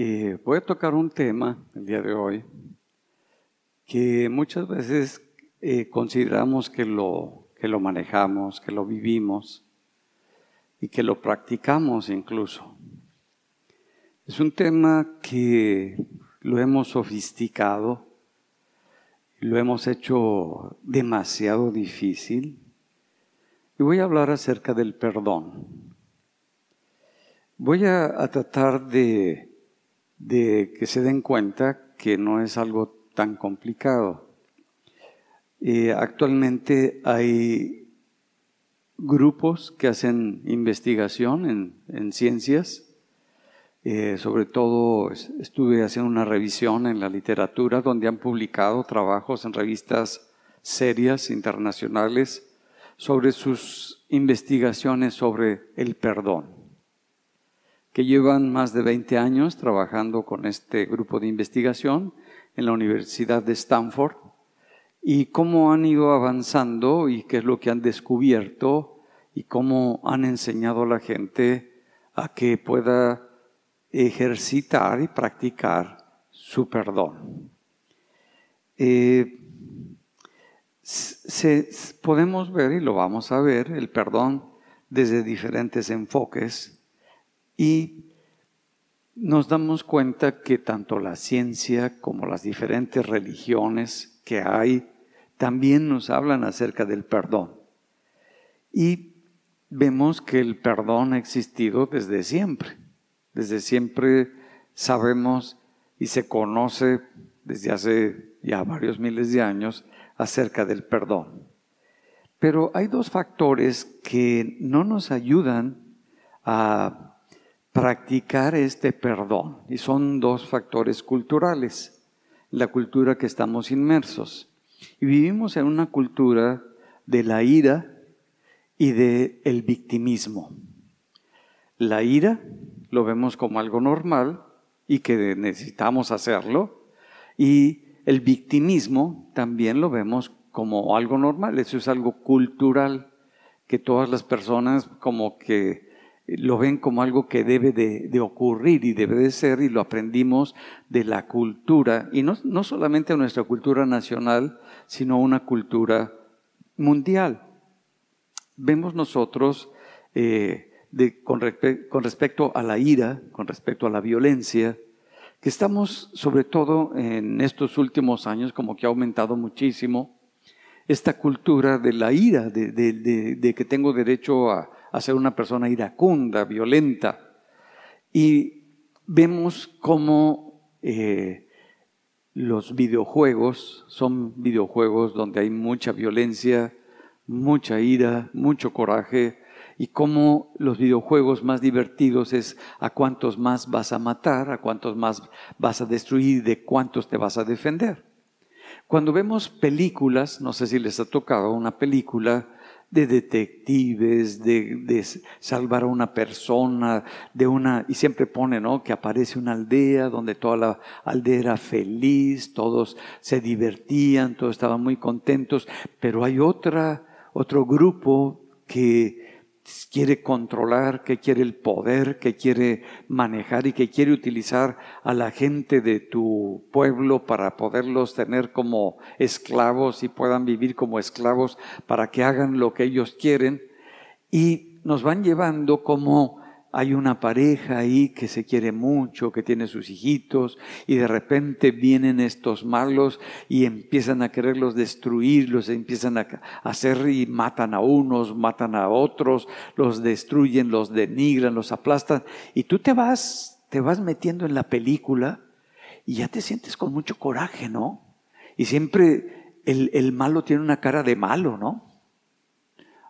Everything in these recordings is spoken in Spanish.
Eh, voy a tocar un tema el día de hoy que muchas veces eh, consideramos que lo, que lo manejamos, que lo vivimos y que lo practicamos incluso. Es un tema que lo hemos sofisticado, lo hemos hecho demasiado difícil y voy a hablar acerca del perdón. Voy a, tratar de, de que se den cuenta que no es algo tan complicado. Eh, actualmente hay grupos que hacen investigación en, ciencias. Eh, sobre todo estuve haciendo una revisión en la literatura donde han publicado trabajos en revistas serias internacionales sobre sus investigaciones sobre el perdón, que llevan más de 20 años trabajando con este grupo de investigación en la Universidad de Stanford y cómo han ido avanzando y qué es lo que han descubierto y cómo han enseñado a la gente a que pueda ejercitar y practicar su perdón. Eh, podemos ver, y lo vamos a ver, el perdón desde diferentes enfoques y nos damos cuenta que tanto la ciencia como las diferentes religiones que hay también nos hablan acerca del perdón. Y vemos que el perdón ha existido desde siempre. Desde siempre sabemos y se conoce desde hace ya varios miles de años acerca del perdón. Pero hay dos factores que no nos ayudan a practicar este perdón. Y son dos factores culturales, la cultura que estamos inmersos. Y vivimos en una cultura de la ira y del el victimismo. La ira lo vemos como algo normal y que necesitamos hacerlo. Y el victimismo también lo vemos como algo normal. Eso es algo cultural que todas las personas como que lo ven como algo que debe de, ocurrir y debe de ser, y lo aprendimos de la cultura, y no, no solamente nuestra cultura nacional, sino una cultura mundial. Vemos nosotros eh, con, con respecto a la ira, con respecto a la violencia, que estamos sobre todo en estos últimos años como que ha aumentado muchísimo esta cultura de la ira, de, de que tengo derecho a, a ser una persona iracunda, violenta. Y vemos cómo eh, los videojuegos son videojuegos donde hay mucha violencia, mucha ira, mucho coraje, y cómo los videojuegos más divertidos es a cuántos más vas a matar, a cuántos más vas a destruir, de cuántos te vas a defender. Cuando vemos películas, no sé si les ha tocado una película de detectives, de, salvar a una persona, de una, y siempre pone, ¿no? Que aparece una aldea donde toda la aldea era feliz, todos se divertían, todos estaban muy contentos, pero hay otra, otro grupo que quiere controlar, que quiere el poder, que quiere manejar y que quiere utilizar a la gente de tu pueblo para poderlos tener como esclavos y puedan vivir como esclavos para que hagan lo que ellos quieren. Y nos van llevando como hay una pareja ahí que se quiere mucho, que tiene sus hijitos, y de repente vienen estos malos y empiezan a quererlos destruir, los empiezan a hacer y matan a unos, matan a otros, los destruyen, los denigran, los aplastan, y tú te vas, te vas metiendo en la película y ya te sientes con mucho coraje, ¿no? Y siempre el, el malo tiene una cara de malo, ¿no?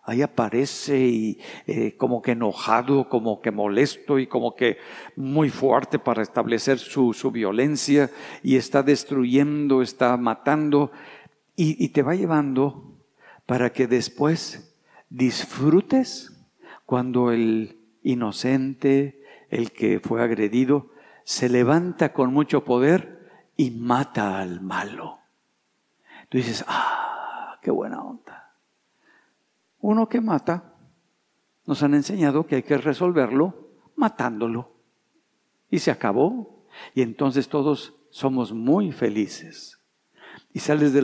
Ahí aparece y eh, como que enojado, como que molesto y como que muy fuerte para establecer su, violencia y está destruyendo, está matando y te va llevando para que después disfrutes cuando el inocente, el que fue agredido, se levanta con mucho poder y mata al malo. Tú dices, ah, qué buena onda. Uno que mata, nos han enseñado que hay que resolverlo matándolo. Y se acabó. Y entonces todos somos muy felices. Y sales de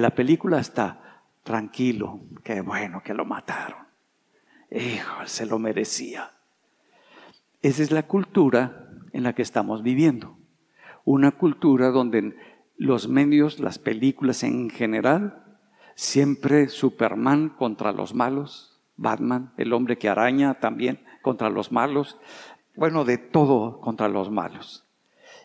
la, película hasta tranquilo, qué bueno que lo mataron. Hijo, se lo merecía. Esa es la cultura en la que estamos viviendo. Una cultura donde los medios, las películas en general, siempre Superman contra los malos, Batman, el hombre que araña también contra los malos, bueno, de todo contra los malos.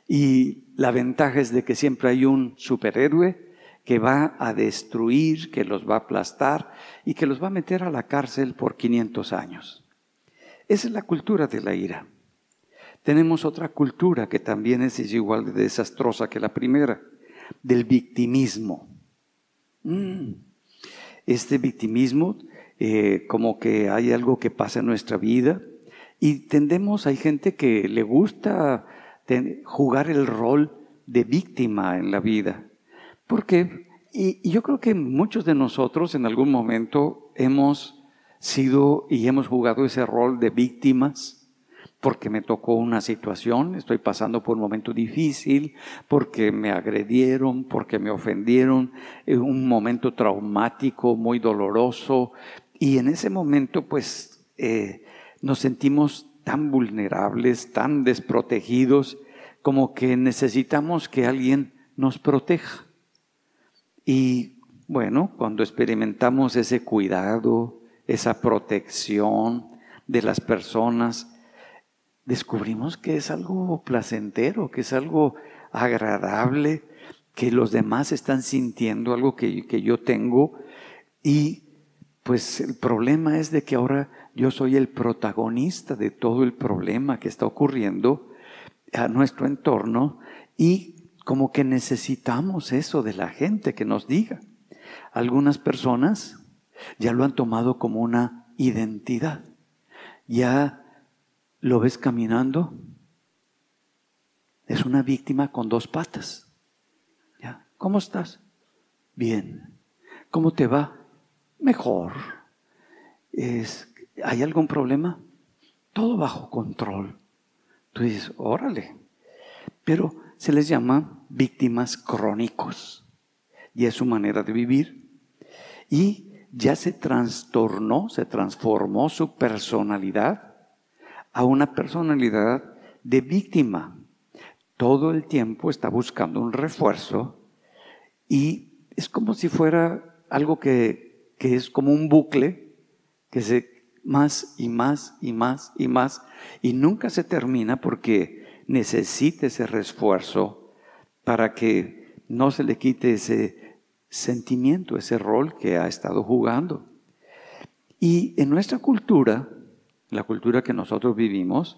Y la ventaja es de que siempre hay un superhéroe que va a destruir, que los va a aplastar y que los va a meter a la cárcel por 500 años. Esa es la cultura de la ira. Tenemos otra cultura que también es igual de desastrosa que la primera, del victimismo. Mm. Este victimismo, eh, como que hay algo que pasa en nuestra vida y tendemos, hay gente que le gusta jugar el rol de víctima en la vida. Porque, y, y yo creo que muchos de nosotros en algún momento hemos sido y hemos jugado ese rol de víctimas porque me tocó una situación, estoy pasando por un momento difícil, porque me agredieron, porque me ofendieron, un momento traumático, muy doloroso, y en ese momento pues eh, nos sentimos tan vulnerables, tan desprotegidos, como que necesitamos que alguien nos proteja. Y bueno, cuando experimentamos ese cuidado, esa protección de las personas, descubrimos que es algo placentero, que es algo agradable, que los demás están sintiendo algo que, que yo tengo. Y pues el problema es de que ahora yo soy el protagonista de todo el problema que está ocurriendo a nuestro entorno y como que necesitamos eso de la gente que nos diga. Algunas personas ya lo han tomado como una identidad. Ya lo ves caminando, es una víctima con dos patas. ¿Ya? ¿Cómo estás? Bien. ¿Cómo te va? Mejor. Es, ¿Hay algún problema? Todo bajo control. Tú dices, órale. Pero se les llama víctimas crónicos. Y es su manera de vivir. Y ya se trastornó, se transformó su personalidad a una personalidad de víctima. Todo el tiempo está buscando un refuerzo y es como si fuera algo que, que es como un bucle que se más y más y más y más y nunca se termina porque necesita ese refuerzo para que no se le quite ese sentimiento, ese rol que ha estado jugando. Y en nuestra cultura, la cultura que nosotros vivimos,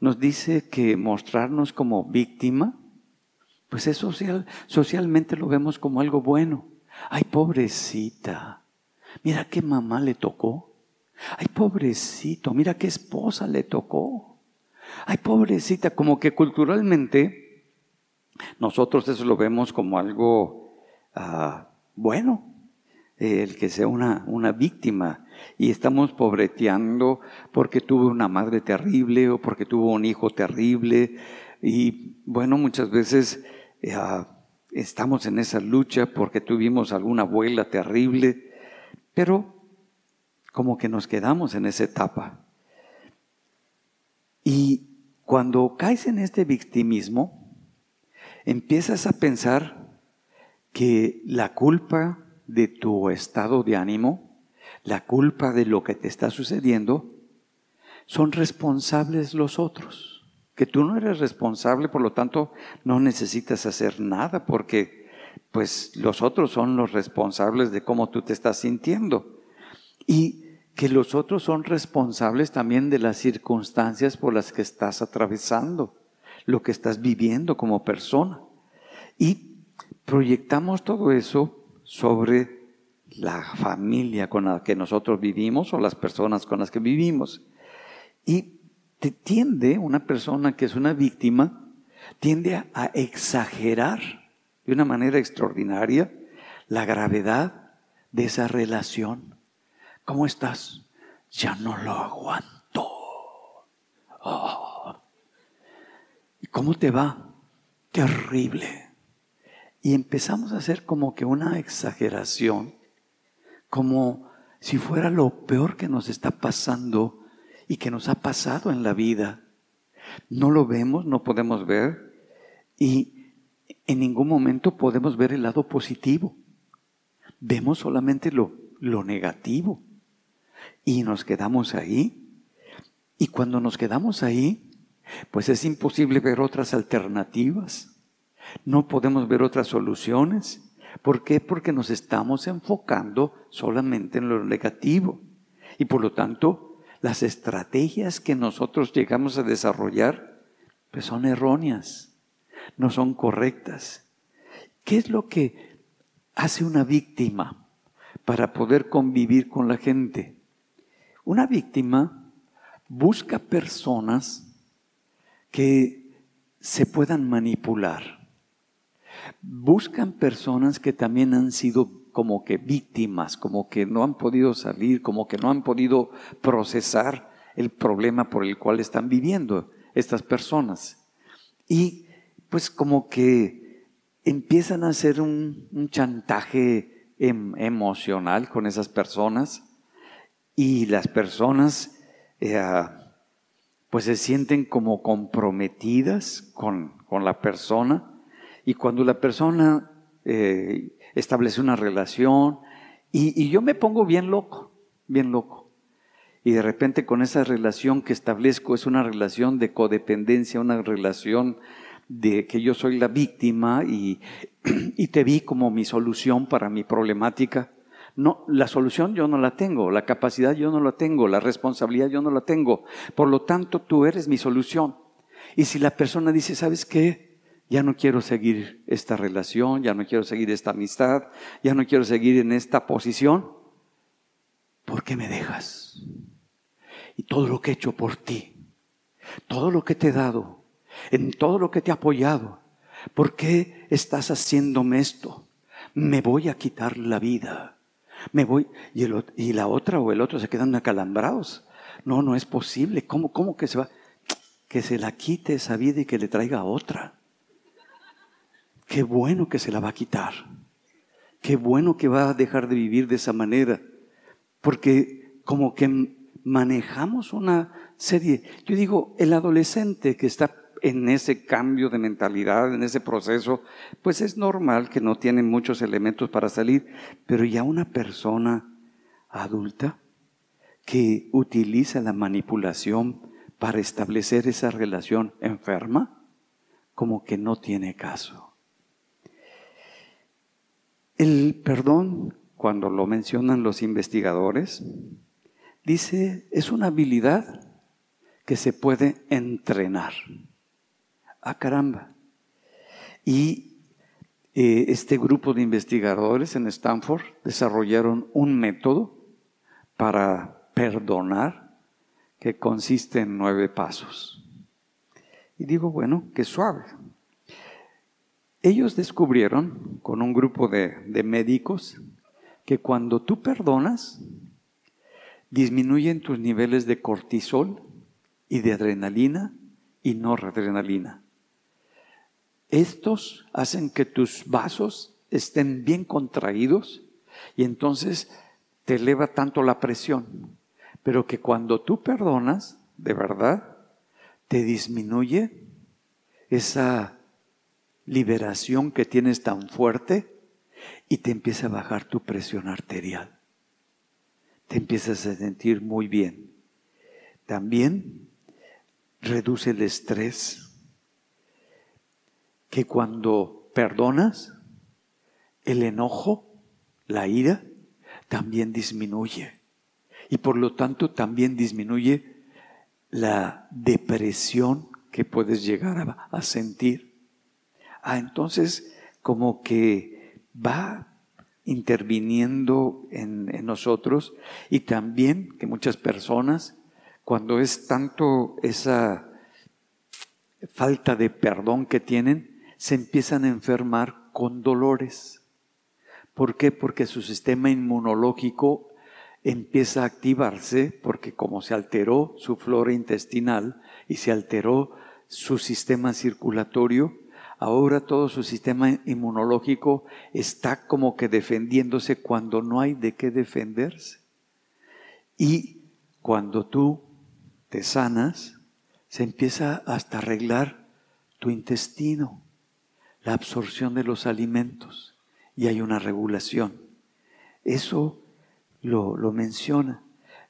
nos dice que mostrarnos como víctima, pues es social, socialmente lo vemos como algo bueno. Ay, pobrecita, mira qué mamá le tocó. Ay, pobrecito, mira qué esposa le tocó. Ay, pobrecita, como que culturalmente nosotros eso lo vemos como algo ah, bueno, el que sea una, una víctima y estamos pobreteando porque tuvo una madre terrible o porque tuvo un hijo terrible. Y bueno, muchas veces ah, estamos en esa lucha porque tuvimos alguna abuela terrible, pero como que nos quedamos en esa etapa. Y cuando caes en este victimismo, empiezas a pensar que la culpa de tu estado de ánimo la culpa de lo que te está sucediendo, son responsables los otros. Que tú no eres responsable, por lo tanto, no necesitas hacer nada porque pues los otros son los responsables de cómo tú te estás sintiendo. Y que los otros son responsables también de las circunstancias por las que estás atravesando, lo que estás viviendo como persona. Y proyectamos todo eso sobre la familia con la que nosotros vivimos o las personas con las que vivimos. Y te tiende, una persona que es una víctima, tiende a, exagerar de una manera extraordinaria la gravedad de esa relación. ¿Cómo estás? Ya no lo aguanto. Oh. ¿Cómo te va? Terrible. Y empezamos a hacer como que una exageración, como si fuera lo peor que nos está pasando y que nos ha pasado en la vida. No lo vemos, no podemos ver y en ningún momento podemos ver el lado positivo. Vemos solamente lo, lo negativo y nos quedamos ahí. Y cuando nos quedamos ahí, pues es imposible ver otras alternativas. No podemos ver otras soluciones. ¿Por qué? Porque nos estamos enfocando solamente en lo negativo. Y por lo tanto, las estrategias que nosotros llegamos a desarrollar, pues son erróneas, no son correctas. ¿Qué es lo que hace una víctima para poder convivir con la gente? Una víctima busca personas que se puedan manipular. Buscan personas que también han sido como que víctimas, como que no han podido salir, como que no han podido procesar el problema por el cual están viviendo estas personas. Y pues como que empiezan a hacer un, chantaje em, emocional con esas personas y las personas eh, pues se sienten como comprometidas con, la persona y cuando la persona eh, establece una relación y, yo me pongo bien loco, bien loco. Y de repente con esa relación que establezco es una relación de codependencia, una relación de que yo soy la víctima y, y te vi como mi solución para mi problemática. No, la solución yo no la tengo, la capacidad yo no la tengo, la responsabilidad yo no la tengo. Por lo tanto, tú eres mi solución. Y si la persona dice, ¿sabes qué? Ya no quiero seguir esta relación, ya no quiero seguir esta amistad, ya no quiero seguir en esta posición, ¿por qué me dejas? Y todo lo que he hecho por ti, todo lo que te he dado, en todo lo que te he apoyado, ¿por qué estás haciéndome esto? Me voy a quitar la vida me voy y, la otra o el otro se quedan acalambrados. No, no es posible. ¿Cómo, ¿Cómo que se va? Que se la quite esa vida y que le traiga otra. Qué bueno que se la va a quitar. Qué bueno que va a dejar de vivir de esa manera. Porque como que manejamos una serie. Yo digo, el adolescente que está en ese cambio de mentalidad, en ese proceso, pues es normal que no tiene muchos elementos para salir, pero ya una persona adulta que utiliza la manipulación para establecer esa relación enferma, como que no tiene caso. El perdón, cuando lo mencionan los investigadores, dice, es una habilidad que se puede entrenar. Ah, caramba. Y eh, este grupo de investigadores en Stanford desarrollaron un método para perdonar que consiste en nueve pasos. Y digo, bueno, qué suave. Ellos descubrieron con un grupo de, médicos que cuando tú perdonas, disminuyen tus niveles de cortisol y de adrenalina y noradrenalina. Estos hacen que tus vasos estén bien contraídos y entonces te eleva tanto la presión. Pero que cuando tú perdonas, de verdad, te disminuye esa liberación que tienes tan fuerte y te empieza a bajar tu presión arterial. Te empiezas a sentir muy bien. También reduce el estrés que cuando perdonas, el enojo, la ira, también disminuye. Y por lo tanto también disminuye la depresión que puedes llegar a, sentir. Ah, entonces como que va interviniendo en, en, nosotros y también que muchas personas, cuando es tanto esa falta de perdón que tienen, se empiezan a enfermar con dolores. ¿Por qué? Porque su sistema inmunológico empieza a activarse porque como se alteró su flora intestinal y se alteró su sistema circulatorio, ahora todo su sistema inmunológico está como que defendiéndose cuando no hay de qué defenderse. Y cuando tú te sanas, se empieza hasta arreglar tu intestino, la absorción de los alimentos, y hay una regulación. Eso lo, lo menciona,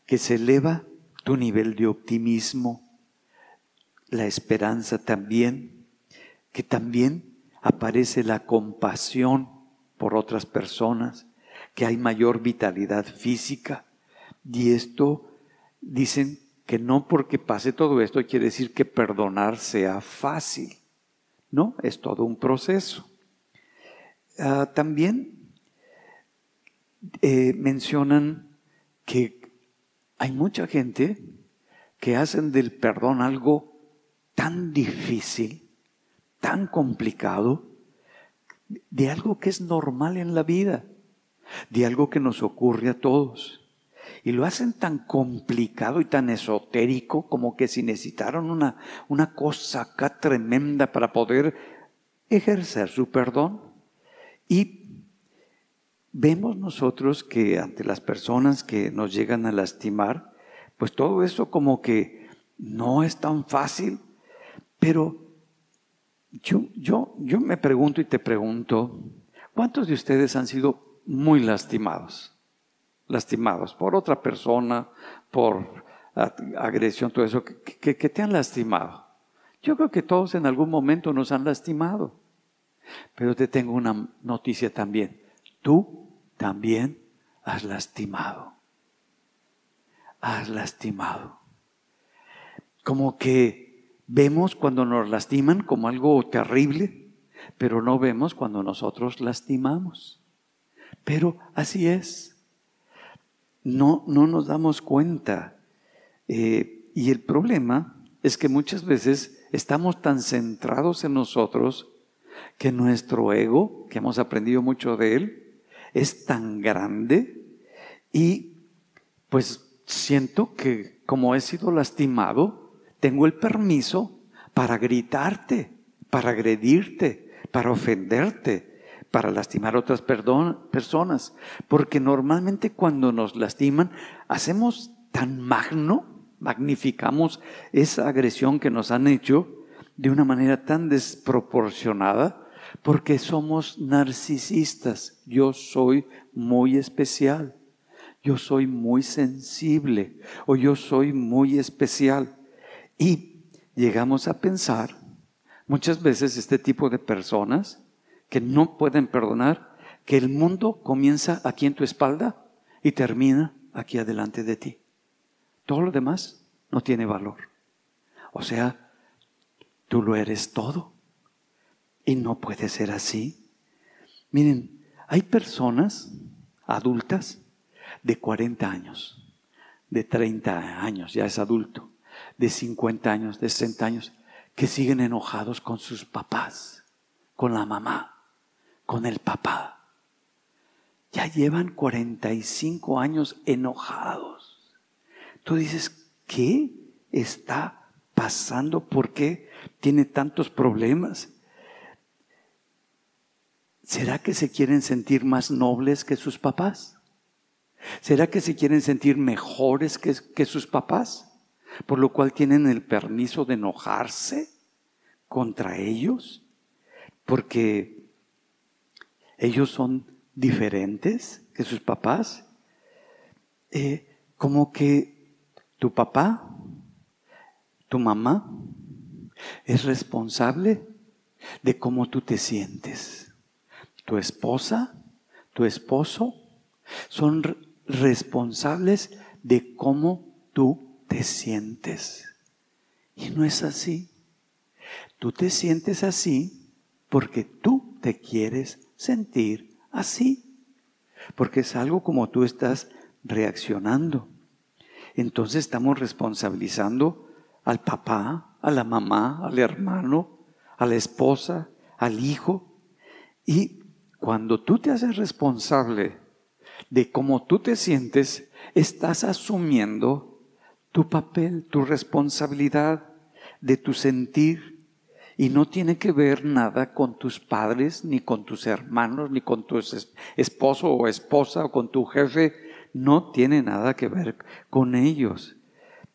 que se eleva tu nivel de optimismo, la esperanza también, que también aparece la compasión por otras personas, que hay mayor vitalidad física. Y esto dicen que no porque pase todo esto quiere decir que perdonar sea fácil. No, es todo un proceso. Ah, también eh, mencionan que hay mucha gente que hacen del perdón algo tan difícil, tan complicado, de algo que es normal en la vida, de algo que nos ocurre a todos. Y lo hacen tan complicado y tan esotérico como que si necesitaron una, una cosa acá tremenda para poder ejercer su perdón. Y vemos nosotros que ante las personas que nos llegan a lastimar, pues todo eso como que no es tan fácil, pero yo, yo, yo me pregunto y te pregunto, ¿cuántos de ustedes han sido muy lastimados? lastimados por otra persona, por agresión, todo eso, que, que, te han lastimado. Yo creo que todos en algún momento nos han lastimado. Pero te tengo una noticia también. Tú también has lastimado. Has lastimado. Como que vemos cuando nos lastiman como algo terrible, pero no vemos cuando nosotros lastimamos. Pero así es no, no nos damos cuenta. Eh, y el problema es que muchas veces estamos tan centrados en nosotros que nuestro ego, que hemos aprendido mucho de él, es tan grande y pues siento que como he sido lastimado, tengo el permiso para gritarte, para agredirte, para ofenderte, para lastimar a otras personas. Porque normalmente cuando nos lastiman, hacemos tan magno, magnificamos esa agresión que nos han hecho de una manera tan desproporcionada, porque somos narcisistas. Yo soy muy especial. Yo soy muy sensible o yo soy muy especial. Y llegamos a pensar, muchas veces este tipo de personas que no pueden perdonar, que el mundo comienza aquí en tu espalda y termina aquí adelante de ti. Todo lo demás no tiene valor. O sea, tú lo eres todo. Y no puede ser así. Miren, hay personas adultas de 40 años, de 30 años, ya es adulto, de 50 años, de 60 años, que siguen enojados con sus papás, con la mamá, con el papá. Ya llevan 45 años enojados. Tú dices, ¿qué está pasando? ¿Por qué tiene tantos problemas? ¿Será que se quieren sentir más nobles que sus papás? ¿Será que se quieren sentir mejores que, que, sus papás? Por lo cual tienen el permiso de enojarse contra ellos. Porque ellos son diferentes que sus papás. Eh, como que tu papá, tu mamá, es responsable de cómo tú te sientes. Tu esposa, tu esposo, son responsables de cómo tú te sientes. Y no es así. Tú te sientes así porque tú te quieres sentir así, porque es algo como tú estás reaccionando. Entonces estamos responsabilizando al papá, a la mamá, al hermano, a la esposa, al hijo. Y cuando tú te haces responsable de cómo tú te sientes, estás asumiendo tu papel, tu responsabilidad de tu sentir, Y no tiene que ver nada con tus padres, ni con tus hermanos, ni con tu esposo o esposa, o con tu jefe. No tiene nada que ver con ellos.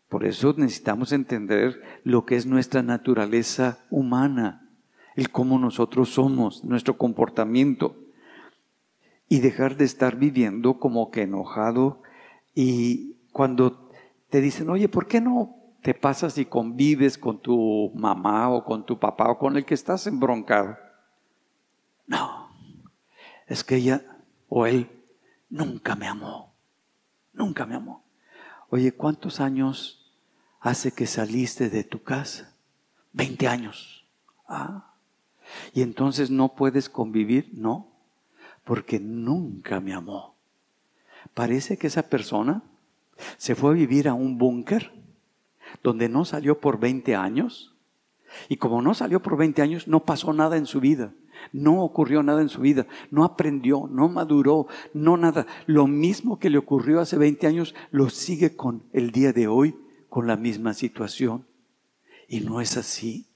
Por eso necesitamos entender lo que es nuestra naturaleza humana, el cómo nosotros somos, nuestro comportamiento, y dejar de estar viviendo como que enojado. Y cuando te dicen, oye, ¿por qué no te pasas y convives con tu mamá o con tu papá o con el que estás embroncado. No, es que ella o él nunca me amó, nunca me amó. Oye, ¿cuántos años hace que saliste de tu casa? Veinte años. Ah, y entonces no puedes convivir, no, porque nunca me amó. Parece que esa persona se fue a vivir a un búnker donde no salió por 20 años. Y como no salió por 20 años, no pasó nada en su vida. No ocurrió nada en su vida. No aprendió, no maduró, no nada. Lo mismo que le ocurrió hace 20 años, lo sigue con el día de hoy, con la misma situación. Y no es así.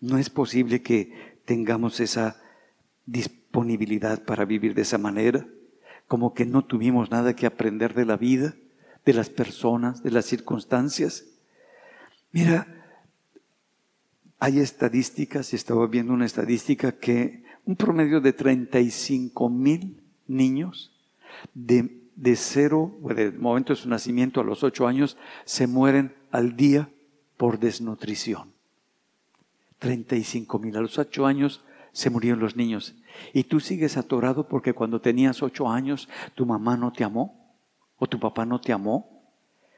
No es posible que tengamos esa disponibilidad para vivir de esa manera, como que no tuvimos nada que aprender de la vida, de las personas, de las circunstancias. Mira, hay estadísticas, estaba viendo una estadística que un promedio de 35 mil niños de, de cero, del momento de su nacimiento a los ocho años, se mueren al día por desnutrición. 35 mil. A los ocho años se murieron los niños. Y tú sigues atorado porque cuando tenías ocho años tu mamá no te amó o tu papá no te amó.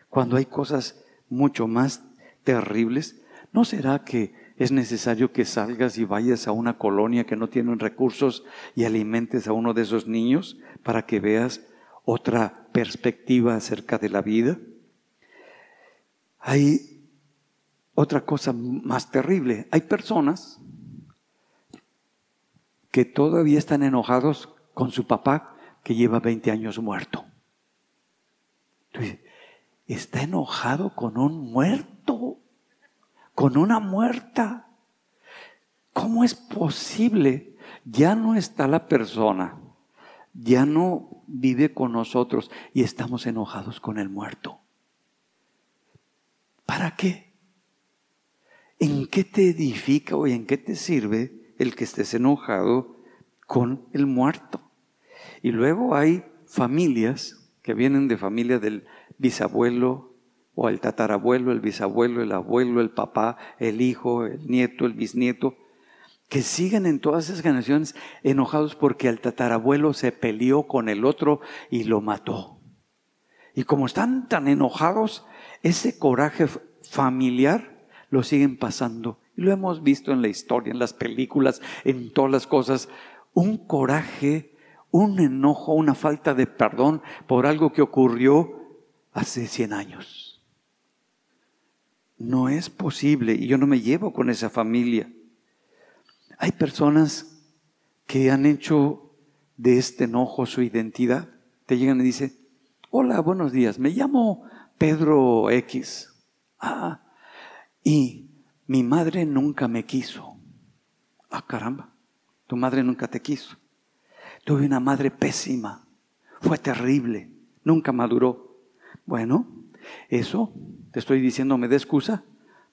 Cuando hay cosas mucho más terribles, ¿no será que es necesario que salgas y vayas a una colonia que no tiene recursos y alimentes a uno de esos niños para que veas otra perspectiva acerca de la vida? Hay otra cosa más terrible. Hay personas que todavía están enojados con su papá que lleva 20 años muerto. Está enojado con un muerto con una muerta. ¿Cómo es posible? Ya no está la persona, ya no vive con nosotros y estamos enojados con el muerto. ¿Para qué? ¿En qué te edifica o en qué te sirve el que estés enojado con el muerto? Y luego hay familias que vienen de familia del bisabuelo, o el tatarabuelo, el bisabuelo, el abuelo, el papá, el hijo, el nieto, el bisnieto, que siguen en todas esas generaciones enojados porque el tatarabuelo se peleó con el otro y lo mató. Y como están tan enojados, ese coraje familiar lo siguen pasando. Y lo hemos visto en la historia, en las películas, en todas las cosas. Un coraje, un enojo, una falta de perdón por algo que ocurrió hace 100 años. No es posible y yo no me llevo con esa familia. Hay personas que han hecho de este enojo su identidad. Te llegan y dicen, hola, buenos días, me llamo Pedro X. Ah, y mi madre nunca me quiso. Ah, caramba, tu madre nunca te quiso. Tuve una madre pésima, fue terrible, nunca maduró. Bueno, eso te estoy diciendo, me da excusa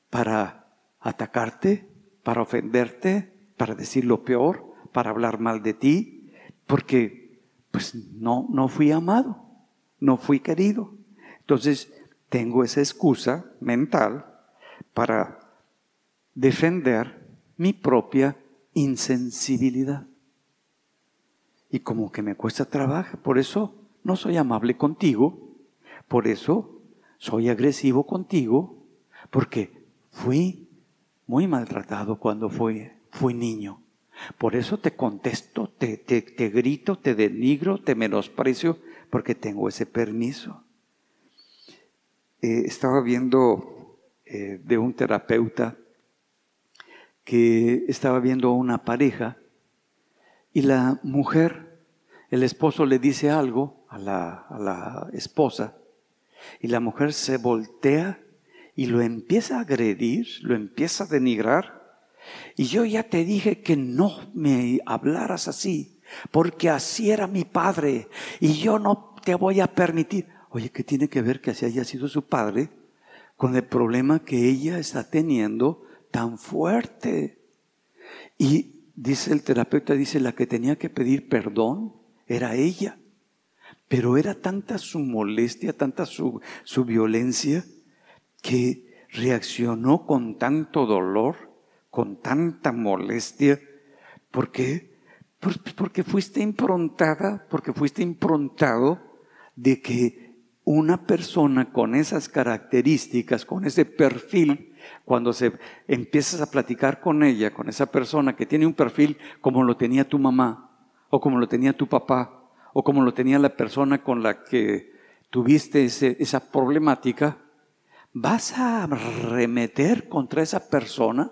para atacarte, para ofenderte, para decir lo peor, para hablar mal de ti, porque pues no, no fui amado, no fui querido. Entonces tengo esa excusa mental para defender mi propia insensibilidad. Y como que me cuesta trabajo, por eso no soy amable contigo, por eso soy agresivo contigo porque fui muy maltratado cuando fui, niño. Por eso te contesto, te, te, grito, te denigro, te menosprecio, porque tengo ese permiso. Eh, estaba viendo eh, de un terapeuta que estaba viendo a una pareja y la mujer, el esposo le dice algo a la esposa y la mujer se voltea y lo empieza a agredir, lo empieza a denigrar. Y yo ya te dije que no me hablaras así, porque así era mi padre y yo no te voy a permitir. Oye, ¿qué tiene que ver que así haya sido su padre con el problema que ella está teniendo tan fuerte? Y dice el terapeuta, dice, la que tenía que pedir perdón era ella. Pero era tanta su molestia, tanta su, su violencia, que reaccionó con tanto dolor, con tanta molestia. ¿Por qué? Porque fuiste improntada, porque fuiste improntado de que una persona con esas características, con ese perfil, cuando se empiezas a platicar con ella, con esa persona que tiene un perfil como lo tenía tu mamá o como lo tenía tu papá, o como lo tenía la persona con la que tuviste esa problemática, vas a remeter contra esa persona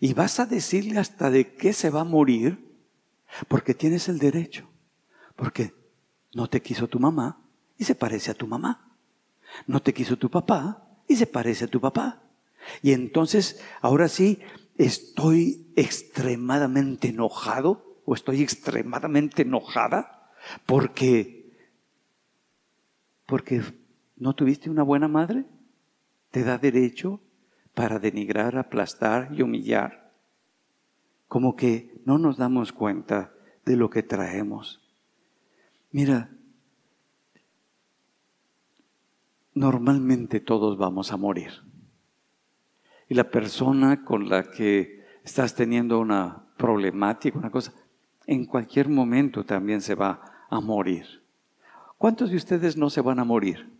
y vas a decirle hasta de qué se va a morir, porque tienes el derecho, porque no te quiso tu mamá y se parece a tu mamá, no te quiso tu papá y se parece a tu papá. Y entonces, ahora sí, estoy extremadamente enojado o estoy extremadamente enojada porque, porque no tuviste una buena madre, te da derecho para denigrar, aplastar y humillar. Como que no nos damos cuenta de lo que traemos. Mira, normalmente todos vamos a morir. Y la persona con la que estás teniendo una problemática, una cosa, en cualquier momento también se va a morir. ¿Cuántos de ustedes no se van a morir?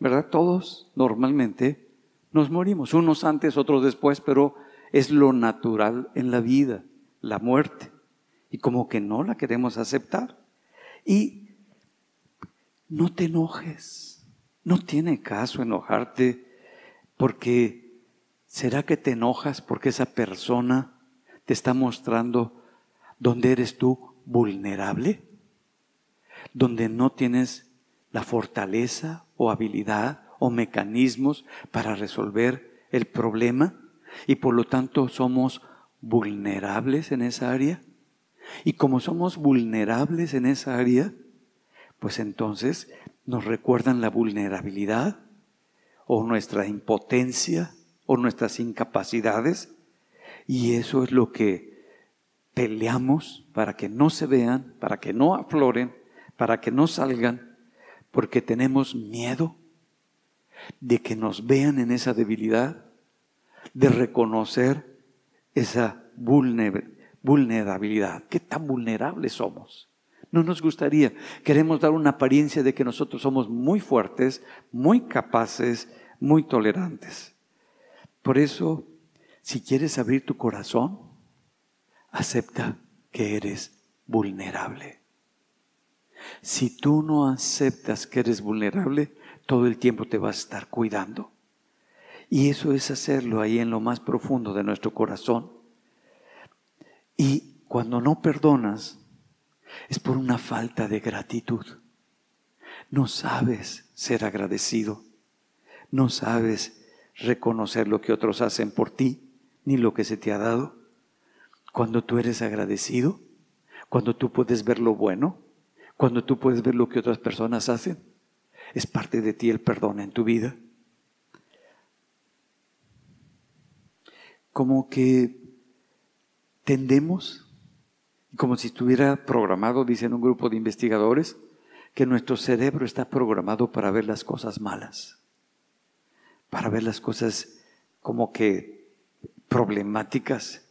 ¿Verdad? Todos normalmente nos morimos, unos antes, otros después, pero es lo natural en la vida, la muerte. Y como que no la queremos aceptar. Y no te enojes, no tiene caso enojarte porque ¿será que te enojas porque esa persona te está mostrando dónde eres tú vulnerable? Donde no tienes la fortaleza o habilidad o mecanismos para resolver el problema y por lo tanto somos vulnerables en esa área. Y como somos vulnerables en esa área, pues entonces nos recuerdan la vulnerabilidad o nuestra impotencia o nuestras incapacidades y eso es lo que peleamos para que no se vean, para que no afloren para que no salgan, porque tenemos miedo de que nos vean en esa debilidad, de reconocer esa vulnerabilidad. ¿Qué tan vulnerables somos? No nos gustaría. Queremos dar una apariencia de que nosotros somos muy fuertes, muy capaces, muy tolerantes. Por eso, si quieres abrir tu corazón, acepta que eres vulnerable. Si tú no aceptas que eres vulnerable, todo el tiempo te vas a estar cuidando. Y eso es hacerlo ahí en lo más profundo de nuestro corazón. Y cuando no perdonas, es por una falta de gratitud. No sabes ser agradecido. No sabes reconocer lo que otros hacen por ti, ni lo que se te ha dado. Cuando tú eres agradecido, cuando tú puedes ver lo bueno, cuando tú puedes ver lo que otras personas hacen, es parte de ti el perdón en tu vida. Como que tendemos, como si estuviera programado, dicen un grupo de investigadores, que nuestro cerebro está programado para ver las cosas malas, para ver las cosas como que problemáticas.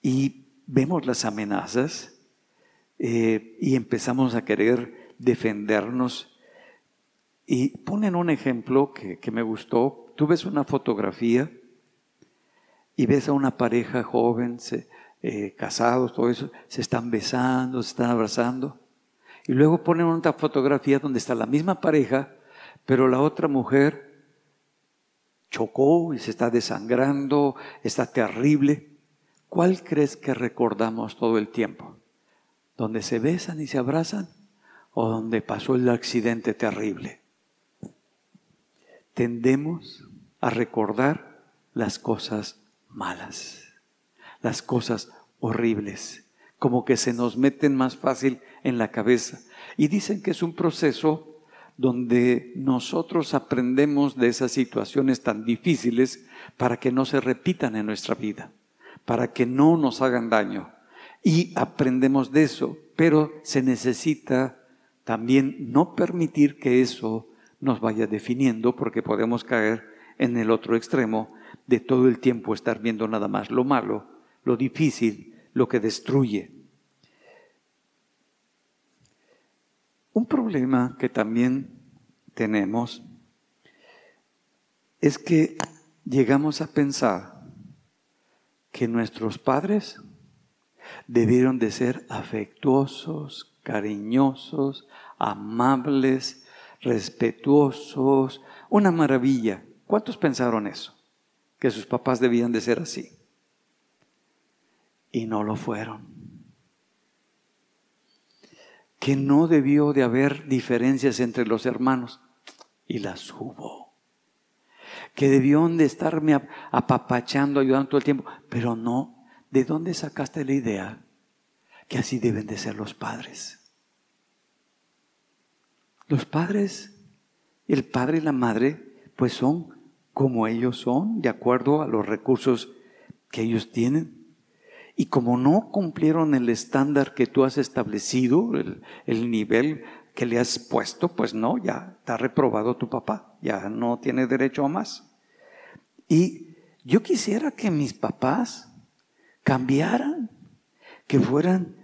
Y vemos las amenazas eh, y empezamos a querer defendernos. Y ponen un ejemplo que, me gustó. Tú ves una fotografía y ves a una pareja joven, eh, casados, todo eso, se están besando, se están abrazando. Y luego ponen otra fotografía donde está la misma pareja, pero la otra mujer chocó y se está desangrando, está terrible. ¿Cuál crees que recordamos todo el tiempo? Donde se besan y se abrazan o donde pasó el accidente terrible. Tendemos a recordar las cosas malas, las cosas horribles, como que se nos meten más fácil en la cabeza. Y dicen que es un proceso donde nosotros aprendemos de esas situaciones tan difíciles para que no se repitan en nuestra vida, para que no nos hagan daño. Y aprendemos de eso, pero se necesita también no permitir que eso nos vaya definiendo, porque podemos caer en el otro extremo de todo el tiempo estar viendo nada más lo malo, lo difícil, lo que destruye. Un problema que también tenemos es que llegamos a pensar que nuestros padres debieron de ser afectuosos, cariñosos, amables, respetuosos, una maravilla. ¿Cuántos pensaron eso? Que sus papás debían de ser así. Y no lo fueron que no debió de haber diferencias entre los hermanos y las hubo. Que debieron de estarme apapachando, ayudando todo el tiempo, pero no. ¿De dónde sacaste la idea que así deben de ser los padres? Los padres, el padre y la madre, pues son como ellos son, de acuerdo a los recursos que ellos tienen. Y como no cumplieron el estándar que tú has establecido, el, nivel que le has puesto, pues no, ya está reprobado tu papá, ya no tiene derecho a más. Y yo quisiera que mis papás cambiaran, que fueran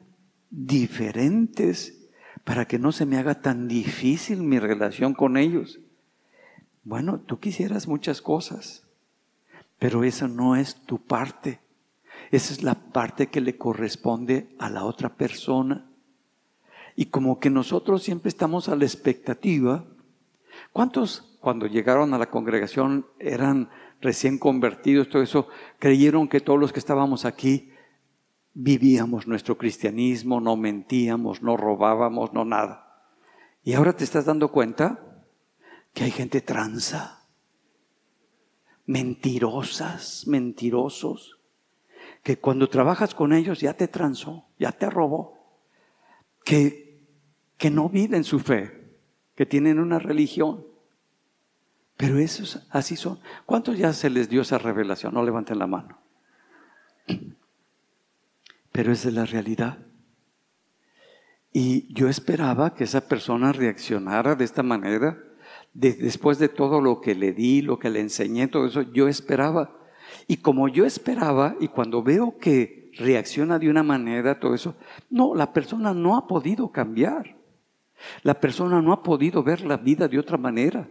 diferentes para que no se me haga tan difícil mi relación con ellos. Bueno, tú quisieras muchas cosas, pero esa no es tu parte. Esa es la parte que le corresponde a la otra persona. Y como que nosotros siempre estamos a la expectativa. ¿Cuántos cuando llegaron a la congregación eran recién convertidos, todo eso, creyeron que todos los que estábamos aquí vivíamos nuestro cristianismo, no mentíamos, no robábamos, no nada? Y ahora te estás dando cuenta que hay gente tranza, mentirosas, mentirosos, que cuando trabajas con ellos ya te transó, ya te robó, que, que no viven su fe, que tienen una religión. Pero esos así son. ¿Cuántos ya se les dio esa revelación? No levanten la mano. Pero esa es la realidad. Y yo esperaba que esa persona reaccionara de esta manera, después de todo lo que le di, lo que le enseñé, todo eso, yo esperaba y como yo esperaba, y cuando veo que reacciona de una manera, todo eso, no, la persona no ha podido cambiar. La persona no ha podido ver la vida de otra manera.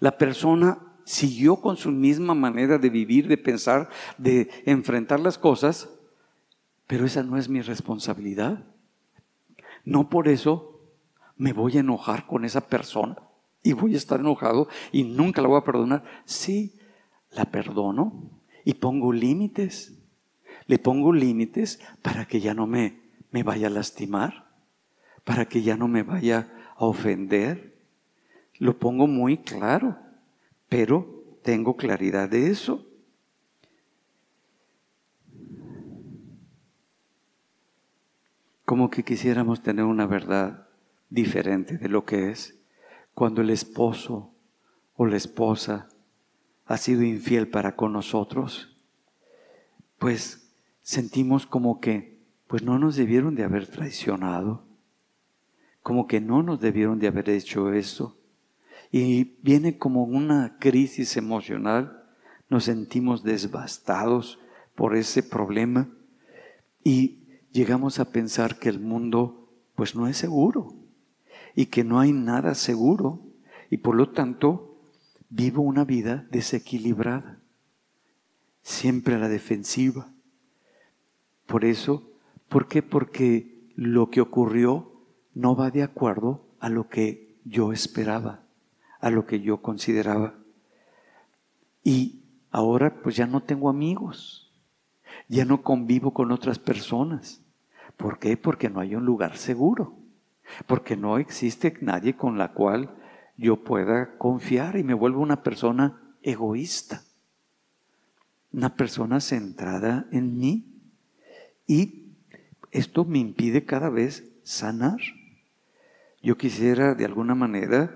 La persona siguió con su misma manera de vivir, de pensar, de enfrentar las cosas, pero esa no es mi responsabilidad. No por eso me voy a enojar con esa persona y voy a estar enojado y nunca la voy a perdonar. Sí, la perdono, y pongo límites. Le pongo límites para que ya no me, me vaya a lastimar, para que ya no me vaya a ofender. Lo pongo muy claro, pero tengo claridad de eso. Como que quisiéramos tener una verdad diferente de lo que es cuando el esposo o la esposa ha sido infiel para con nosotros, pues sentimos como que pues no nos debieron de haber traicionado, como que no nos debieron de haber hecho eso. Y viene como una crisis emocional, nos sentimos devastados por ese problema y llegamos a pensar que el mundo pues no es seguro y que no hay nada seguro y por lo tanto vivo una vida desequilibrada, siempre a la defensiva. Por eso, ¿por qué? Porque lo que ocurrió no va de acuerdo a lo que yo esperaba, a lo que yo consideraba. Y ahora pues ya no tengo amigos, ya no convivo con otras personas. ¿Por qué? Porque no hay un lugar seguro, porque no existe nadie con la cual yo pueda confiar y me vuelvo una persona egoísta. una persona centrada en mí y esto me impide cada vez sanar. Yo quisiera de alguna manera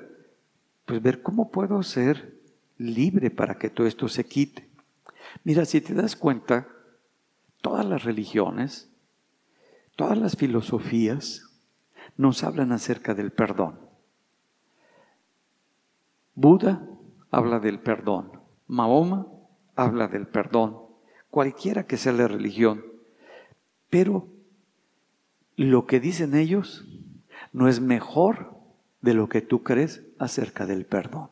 pues ver cómo puedo ser libre para que todo esto se quite. Mira, si te das cuenta, todas las religiones, todas las filosofías nos hablan acerca del perdón. Buda habla del perdón, Mahoma habla del perdón, cualquiera que sea la religión, pero lo que dicen ellos no es mejor de lo que tú crees acerca del perdón.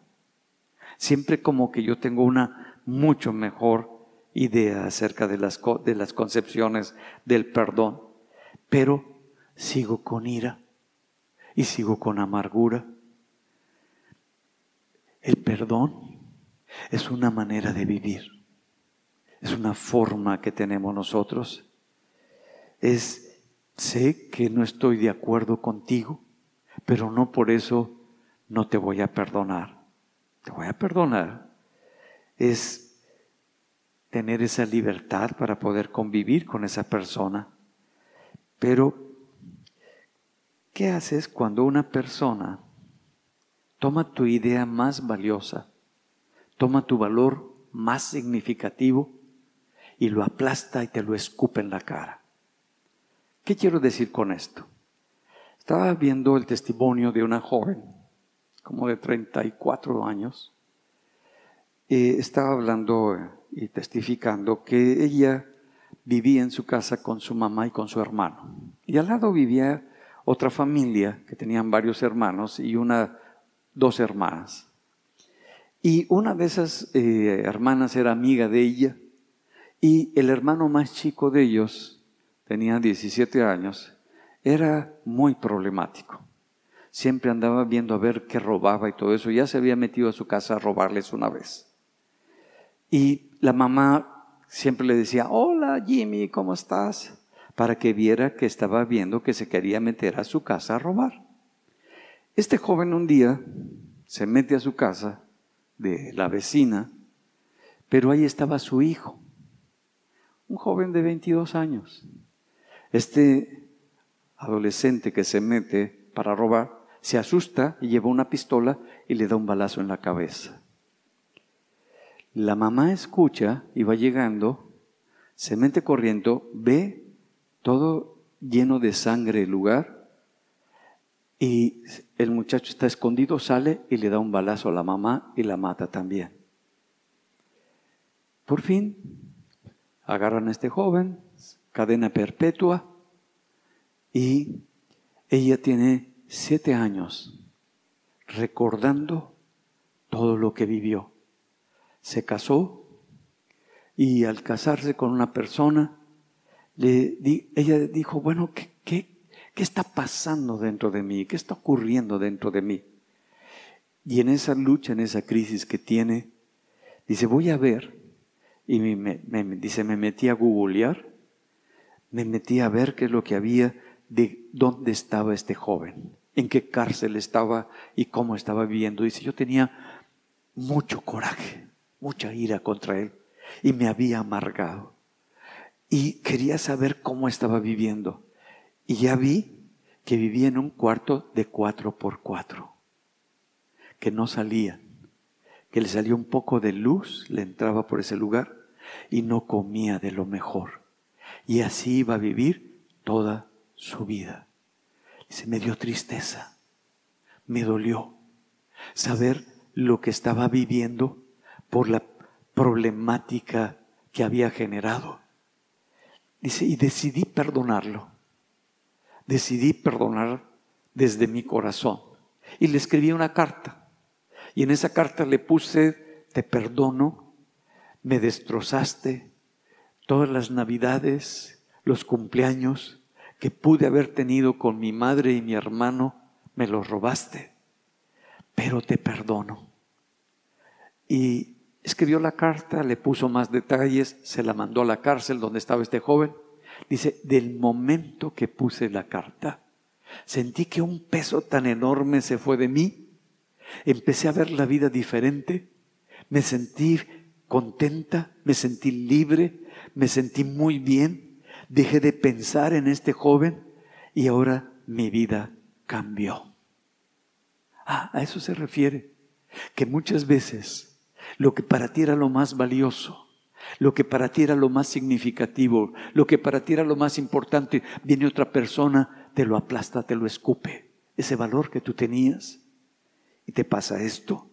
Siempre como que yo tengo una mucho mejor idea acerca de las, de las concepciones del perdón, pero sigo con ira y sigo con amargura. El perdón es una manera de vivir, es una forma que tenemos nosotros. Es, sé que no estoy de acuerdo contigo, pero no por eso no te voy a perdonar. Te voy a perdonar. Es tener esa libertad para poder convivir con esa persona. Pero, ¿qué haces cuando una persona toma tu idea más valiosa, toma tu valor más significativo y lo aplasta y te lo escupe en la cara? ¿Qué quiero decir con esto? Estaba viendo el testimonio de una joven, como de 34 años. y estaba hablando y testificando que ella vivía en su casa con su mamá y con su hermano. Y al lado vivía otra familia que tenían varios hermanos y una, dos hermanas. Y una de esas eh, hermanas era amiga de ella y el hermano más chico de ellos tenía 17 años era muy problemático. Siempre andaba viendo a ver qué robaba y todo eso. Ya se había metido a su casa a robarles una vez. Y la mamá siempre le decía, hola Jimmy, ¿cómo estás? Para que viera que estaba viendo que se quería meter a su casa a robar. Este joven un día se mete a su casa de la vecina, pero ahí estaba su hijo, un joven de 22 años. Este adolescente que se mete para robar, se asusta y lleva una pistola y le da un balazo en la cabeza. La mamá escucha y va llegando, se mete corriendo, ve todo lleno de sangre el lugar y el muchacho está escondido, sale y le da un balazo a la mamá y la mata también. Por fin, agarran a este joven, cadena perpetua, y ella tiene siete años recordando todo lo que vivió. Se casó y al casarse con una persona, ella dijo, bueno, ¿qué, qué, ¿qué está pasando dentro de mí? ¿Qué está ocurriendo dentro de mí? Y en esa lucha, en esa crisis que tiene, dice, voy a ver. Y me, dice, me metí a googlear, me metí a ver qué es lo que había de dónde estaba este joven, en qué cárcel estaba y cómo estaba viviendo. Dice, yo tenía mucho coraje, mucha ira contra él y me había amargado. Y quería saber cómo estaba viviendo. Y ya vi que vivía en un cuarto de cuatro por cuatro, que no salía, que le salía un poco de luz, le entraba por ese lugar y no comía de lo mejor. Y así iba a vivir toda su vida. se me dio tristeza, me dolió saber lo que estaba viviendo por la problemática que había generado. Dice, y decidí perdonarlo. Decidí perdonar desde mi corazón. Y le escribí una carta. Y en esa carta le puse, te perdono, me destrozaste todas las navidades, los cumpleaños, que pude haber tenido con mi madre y mi hermano, me los robaste, pero te perdono. Y escribió la carta, le puso más detalles, se la mandó a la cárcel donde estaba este joven. Dice, del momento que puse la carta, sentí que un peso tan enorme se fue de mí, empecé a ver la vida diferente, me sentí contenta, me sentí libre, me sentí muy bien, dejé de pensar en este joven y ahora mi vida cambió. Ah, a eso se refiere, que muchas veces lo que para ti era lo más valioso, lo que para ti era lo más significativo, lo que para ti era lo más importante, viene otra persona, te lo aplasta, te lo escupe, ese valor que tú tenías. Y te pasa esto.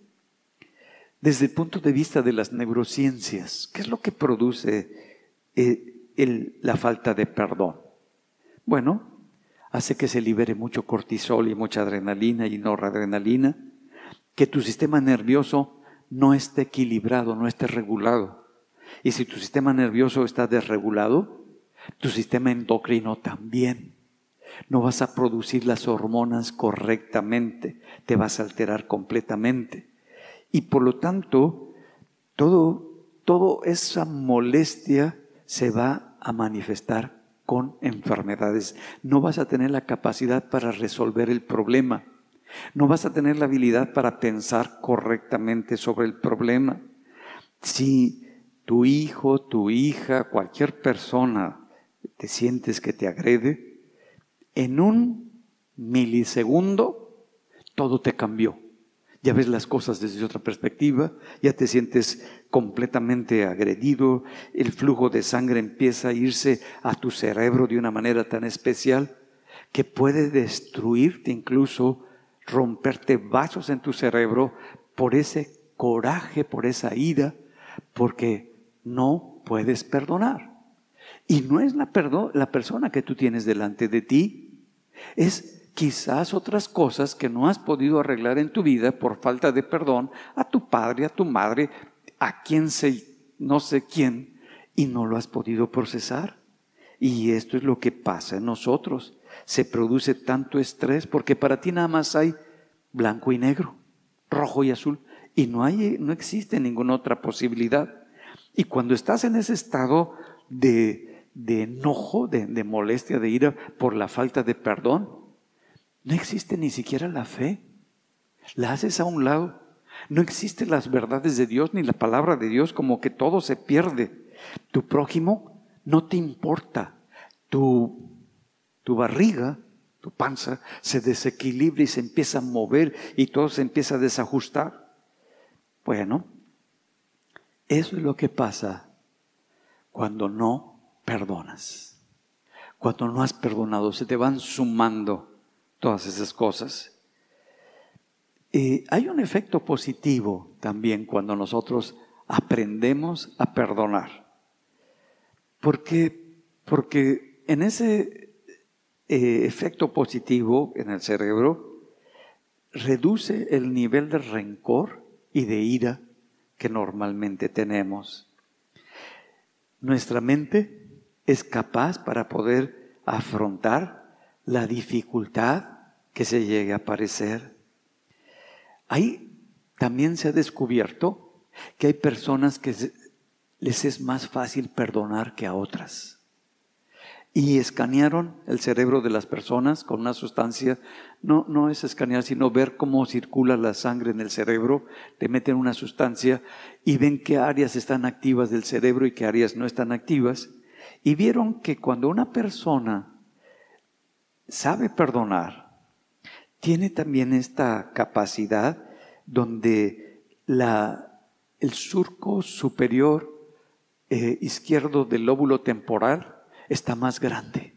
Desde el punto de vista de las neurociencias, ¿qué es lo que produce eh, la falta de perdón? Bueno, hace que se libere mucho cortisol y mucha adrenalina y noradrenalina, que tu sistema nervioso no esté equilibrado, no esté regulado. Y si tu sistema nervioso está desregulado, tu sistema endocrino también. No vas a producir las hormonas correctamente, te vas a alterar completamente. Y por lo tanto, todo, toda esa molestia se va a manifestar con enfermedades. No vas a tener la capacidad para resolver el problema. No vas a tener la habilidad para pensar correctamente sobre el problema. Si tu hijo, tu hija, cualquier persona te sientes que te agrede, en un milisegundo todo te cambió. Ya ves las cosas desde otra perspectiva, ya te sientes completamente agredido, el flujo de sangre empieza a irse a tu cerebro de una manera tan especial que puede destruirte incluso, romperte vasos en tu cerebro por ese coraje, por esa ira, porque no puedes perdonar. Y no es la, la persona que tú tienes delante de ti, es quizás otras cosas que no has podido arreglar en tu vida por falta de perdón a tu padre, a tu madre, a quien sé, no sé quién, y no lo has podido procesar. Y esto es lo que pasa en nosotros. Se produce tanto estrés porque para ti nada más hay blanco y negro, rojo y azul, y no hay, no existe ninguna otra posibilidad. Y cuando estás en ese estado de, enojo, de, de molestia, de ira por la falta de perdón, no existe ni siquiera la fe. La haces a un lado. No existen las verdades de Dios ni la palabra de Dios, como que todo se pierde. Tu prójimo no te importa. Tu, tu barriga, tu panza, se desequilibra y se empieza a mover y todo se empieza a desajustar. Bueno, eso es lo que pasa cuando no perdonas. Cuando no has perdonado, se te van sumando todas esas cosas. Y hay un efecto positivo también cuando nosotros aprendemos a perdonar. Porque, porque en ese eh, efecto positivo en el cerebro reduce el nivel de rencor y de ira que normalmente tenemos. Nuestra mente es capaz para poder afrontar la dificultad que se llegue a aparecer. Ahí también se ha descubierto que hay personas que les es más fácil perdonar que a otras y escanearon el cerebro de las personas con una sustancia, no, no es escanear, sino ver cómo circula la sangre en el cerebro, te meten una sustancia y ven qué áreas están activas del cerebro y qué áreas no están activas, y vieron que cuando una persona sabe perdonar, tiene también esta capacidad donde la, el surco superior eh, izquierdo del lóbulo temporal está más grande,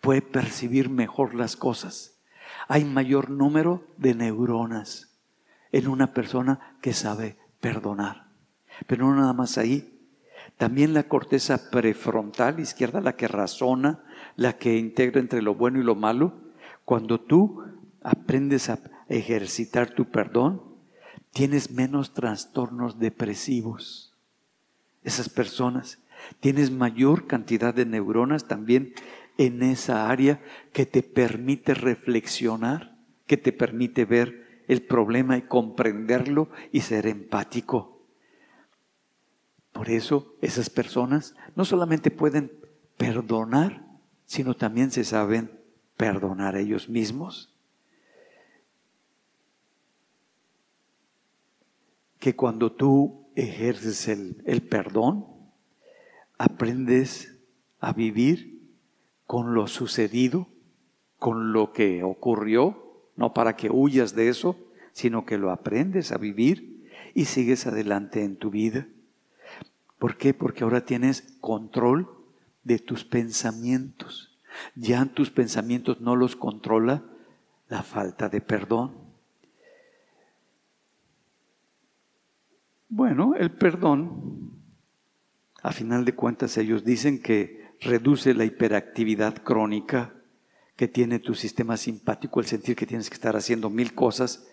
puede percibir mejor las cosas. Hay mayor número de neuronas en una persona que sabe perdonar. Pero no nada más ahí. También la corteza prefrontal izquierda, la que razona, la que integra entre lo bueno y lo malo, cuando tú aprendes a ejercitar tu perdón, tienes menos trastornos depresivos. Esas personas Tienes mayor cantidad de neuronas también en esa área que te permite reflexionar, que te permite ver el problema y comprenderlo y ser empático. Por eso esas personas no solamente pueden perdonar, sino también se saben perdonar ellos mismos. Que cuando tú ejerces el, el perdón, aprendes a vivir con lo sucedido, con lo que ocurrió, no para que huyas de eso, sino que lo aprendes a vivir y sigues adelante en tu vida. ¿Por qué? Porque ahora tienes control de tus pensamientos. Ya tus pensamientos no los controla la falta de perdón. Bueno, el perdón, a final de cuentas ellos dicen que reduce la hiperactividad crónica que tiene tu sistema simpático, el sentir que tienes que estar haciendo mil cosas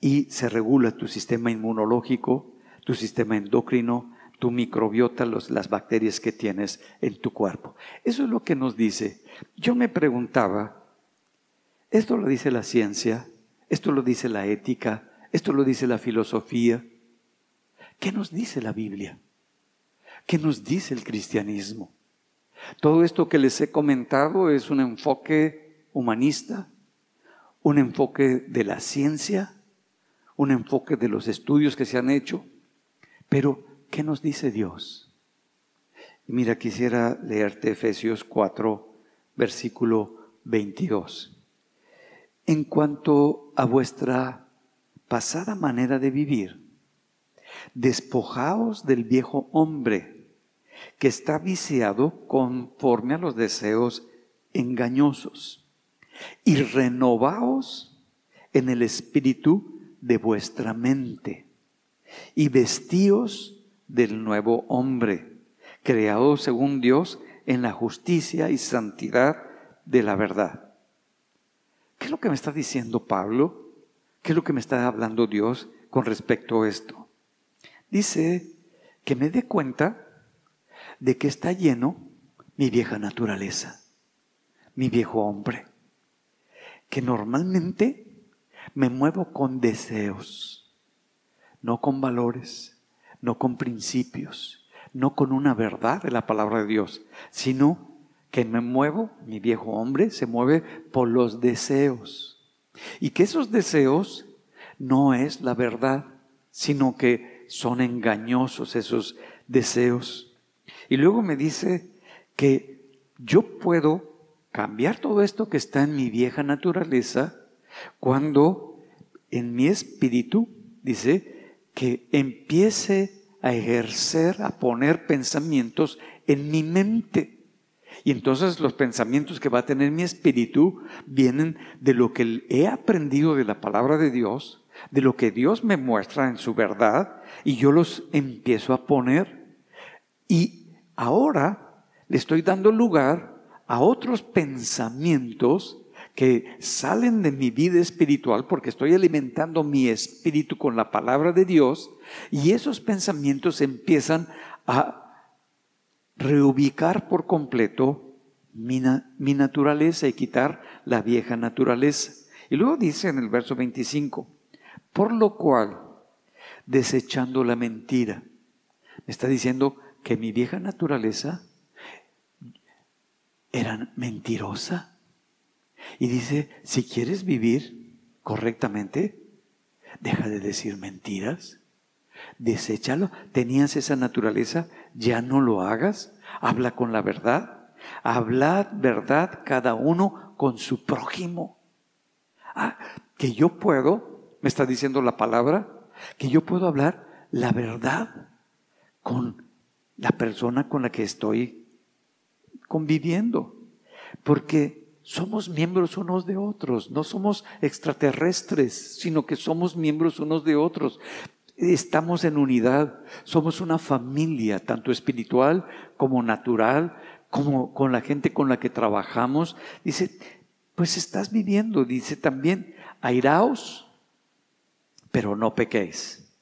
y se regula tu sistema inmunológico, tu sistema endocrino, tu microbiota, las bacterias que tienes en tu cuerpo. Eso es lo que nos dice. Yo me preguntaba, esto lo dice la ciencia, esto lo dice la ética, esto lo dice la filosofía. ¿Qué nos dice la Biblia? ¿Qué nos dice el cristianismo? Todo esto que les he comentado es un enfoque humanista, un enfoque de la ciencia, un enfoque de los estudios que se han hecho, pero ¿qué nos dice Dios? mira, quisiera leerte Efesios 4, versículo 22. En cuanto a vuestra pasada manera de vivir, despojaos del viejo hombre que está viciado conforme a los deseos engañosos y renovaos en el espíritu de vuestra mente y vestíos del nuevo hombre, creado según Dios en la justicia y santidad de la verdad. ¿Qué es lo que me está diciendo Pablo? ¿Qué es lo que me está hablando Dios con respecto a esto? Dice que me dé cuenta de que está lleno mi vieja naturaleza, mi viejo hombre, que normalmente me muevo con deseos, no con valores, no con principios, no con una verdad de la palabra de Dios, sino que me muevo, mi viejo hombre se mueve por los deseos. Y que esos deseos no es la verdad, sino que son engañosos esos deseos. Y luego me dice que yo puedo cambiar todo esto que está en mi vieja naturaleza cuando en mi espíritu, dice, que empiece a ejercer, a poner pensamientos en mi mente. Y entonces los pensamientos que va a tener mi espíritu vienen de lo que he aprendido de la palabra de Dios, de lo que Dios me muestra en su verdad, y yo los empiezo a poner. Y ahora le estoy dando lugar a otros pensamientos que salen de mi vida espiritual porque estoy alimentando mi espíritu con la palabra de Dios y esos pensamientos empiezan a reubicar por completo mi, mi naturaleza y quitar la vieja naturaleza. Y luego dice en el verso 25, por lo cual, desechando la mentira, me está diciendo que mi vieja naturaleza era mentirosa y dice, si quieres vivir correctamente, deja de decir mentiras, deséchalo. Tenías esa naturaleza, ya no lo hagas. Habla con la verdad. Hablad verdad cada uno con su prójimo. Ah, que yo puedo, me está diciendo la palabra, que yo puedo hablar la verdad con la persona con la que estoy conviviendo. Porque somos miembros unos de otros, no somos extraterrestres, sino que somos miembros unos de otros. Estamos en unidad, somos una familia, tanto espiritual como natural, como con la gente con la que trabajamos. Dice, pues estás viviendo, dice también, airaos, pero no pequéis.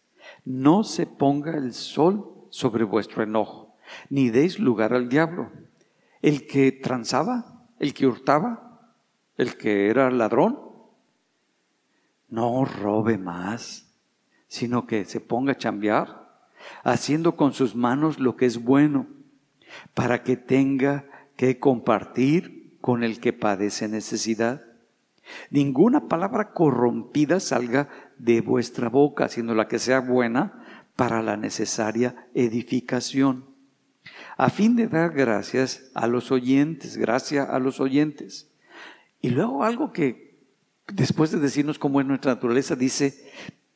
No se ponga el sol sobre vuestro enojo, ni deis lugar al diablo. El que transaba, el que hurtaba, el que era ladrón, no robe más, sino que se ponga a chambear, haciendo con sus manos lo que es bueno, para que tenga que compartir con el que padece necesidad. Ninguna palabra corrompida salga de vuestra boca, sino la que sea buena para la necesaria edificación, a fin de dar gracias a los oyentes, gracias a los oyentes. Y luego algo que después de decirnos cómo es nuestra naturaleza, dice,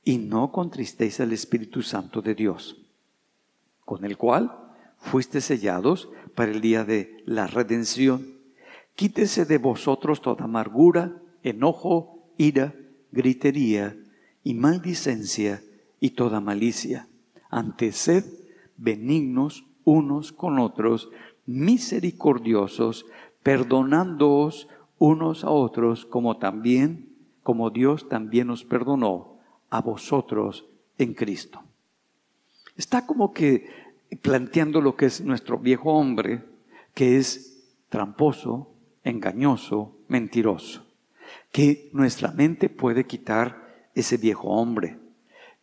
y no contristéis al Espíritu Santo de Dios, con el cual fuiste sellados para el día de la redención. Quítese de vosotros toda amargura, enojo, ira, gritería y maldicencia y toda malicia. Ante sed benignos unos con otros, misericordiosos, perdonándoos unos a otros, como también, como Dios también os perdonó a vosotros en Cristo. Está como que planteando lo que es nuestro viejo hombre, que es tramposo, engañoso, mentiroso, que nuestra mente puede quitar ese viejo hombre,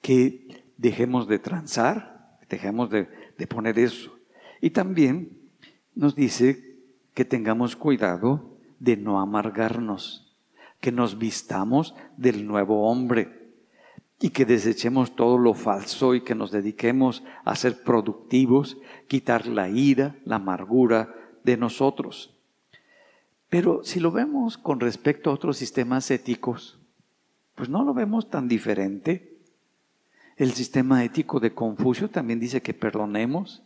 que dejemos de transar, dejemos de, de poner eso. Y también nos dice que tengamos cuidado de no amargarnos, que nos vistamos del nuevo hombre y que desechemos todo lo falso y que nos dediquemos a ser productivos, quitar la ira, la amargura de nosotros. Pero si lo vemos con respecto a otros sistemas éticos, pues no lo vemos tan diferente. El sistema ético de Confucio también dice que perdonemos.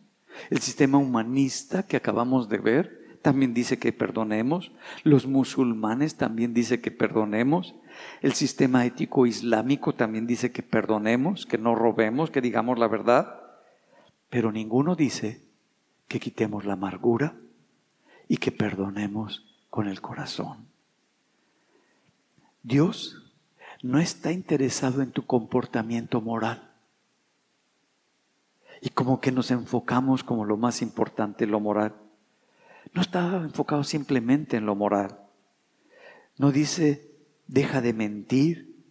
El sistema humanista que acabamos de ver también dice que perdonemos. Los musulmanes también dice que perdonemos. El sistema ético islámico también dice que perdonemos, que no robemos, que digamos la verdad, pero ninguno dice que quitemos la amargura y que perdonemos con el corazón. Dios no está interesado en tu comportamiento moral. Y como que nos enfocamos como lo más importante, lo moral. No está enfocado simplemente en lo moral. No dice, deja de mentir,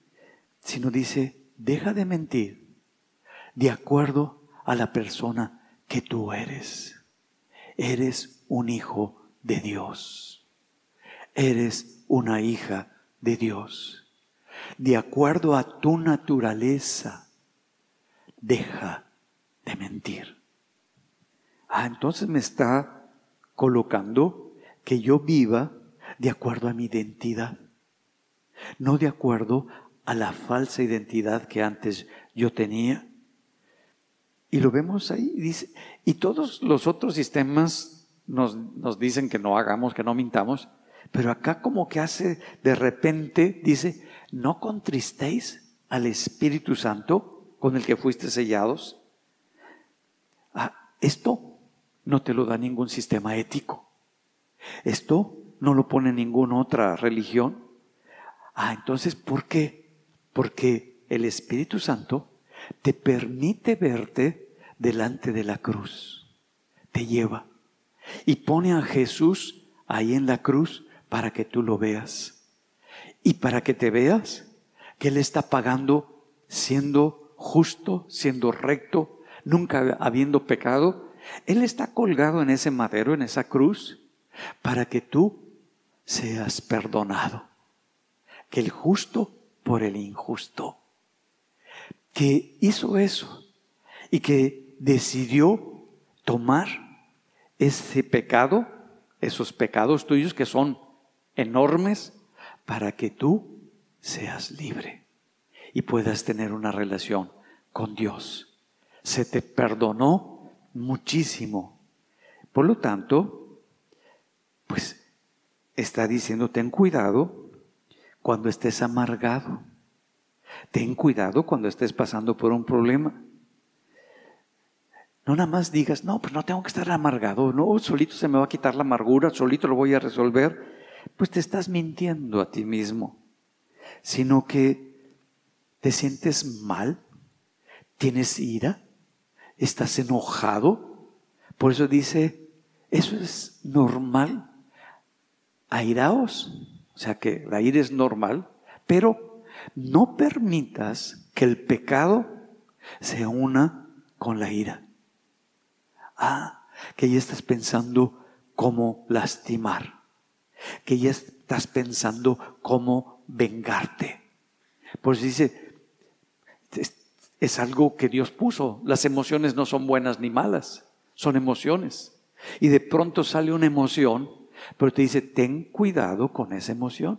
sino dice, deja de mentir de acuerdo a la persona que tú eres. Eres un hijo de Dios. Eres una hija de Dios. De acuerdo a tu naturaleza, deja de mentir. Ah, entonces me está colocando que yo viva de acuerdo a mi identidad no de acuerdo a la falsa identidad que antes yo tenía. Y lo vemos ahí, dice, y todos los otros sistemas nos, nos dicen que no hagamos, que no mintamos, pero acá como que hace de repente, dice, no contristéis al Espíritu Santo con el que fuiste sellados. Ah, esto no te lo da ningún sistema ético. Esto no lo pone ninguna otra religión. Ah, entonces, ¿por qué? Porque el Espíritu Santo te permite verte delante de la cruz. Te lleva y pone a Jesús ahí en la cruz para que tú lo veas. Y para que te veas que Él está pagando siendo justo, siendo recto, nunca habiendo pecado. Él está colgado en ese madero, en esa cruz, para que tú seas perdonado que el justo por el injusto, que hizo eso y que decidió tomar ese pecado, esos pecados tuyos que son enormes, para que tú seas libre y puedas tener una relación con Dios. Se te perdonó muchísimo. Por lo tanto, pues está diciendo, ten cuidado cuando estés amargado. Ten cuidado cuando estés pasando por un problema. No nada más digas, no, pues no tengo que estar amargado, no, solito se me va a quitar la amargura, solito lo voy a resolver. Pues te estás mintiendo a ti mismo, sino que te sientes mal, tienes ira, estás enojado. Por eso dice, eso es normal. Airaos, o sea que la ira es normal, pero no permitas que el pecado se una con la ira. Ah, que ya estás pensando cómo lastimar, que ya estás pensando cómo vengarte. Por eso dice, es algo que Dios puso. Las emociones no son buenas ni malas, son emociones. Y de pronto sale una emoción, pero te dice, ten cuidado con esa emoción.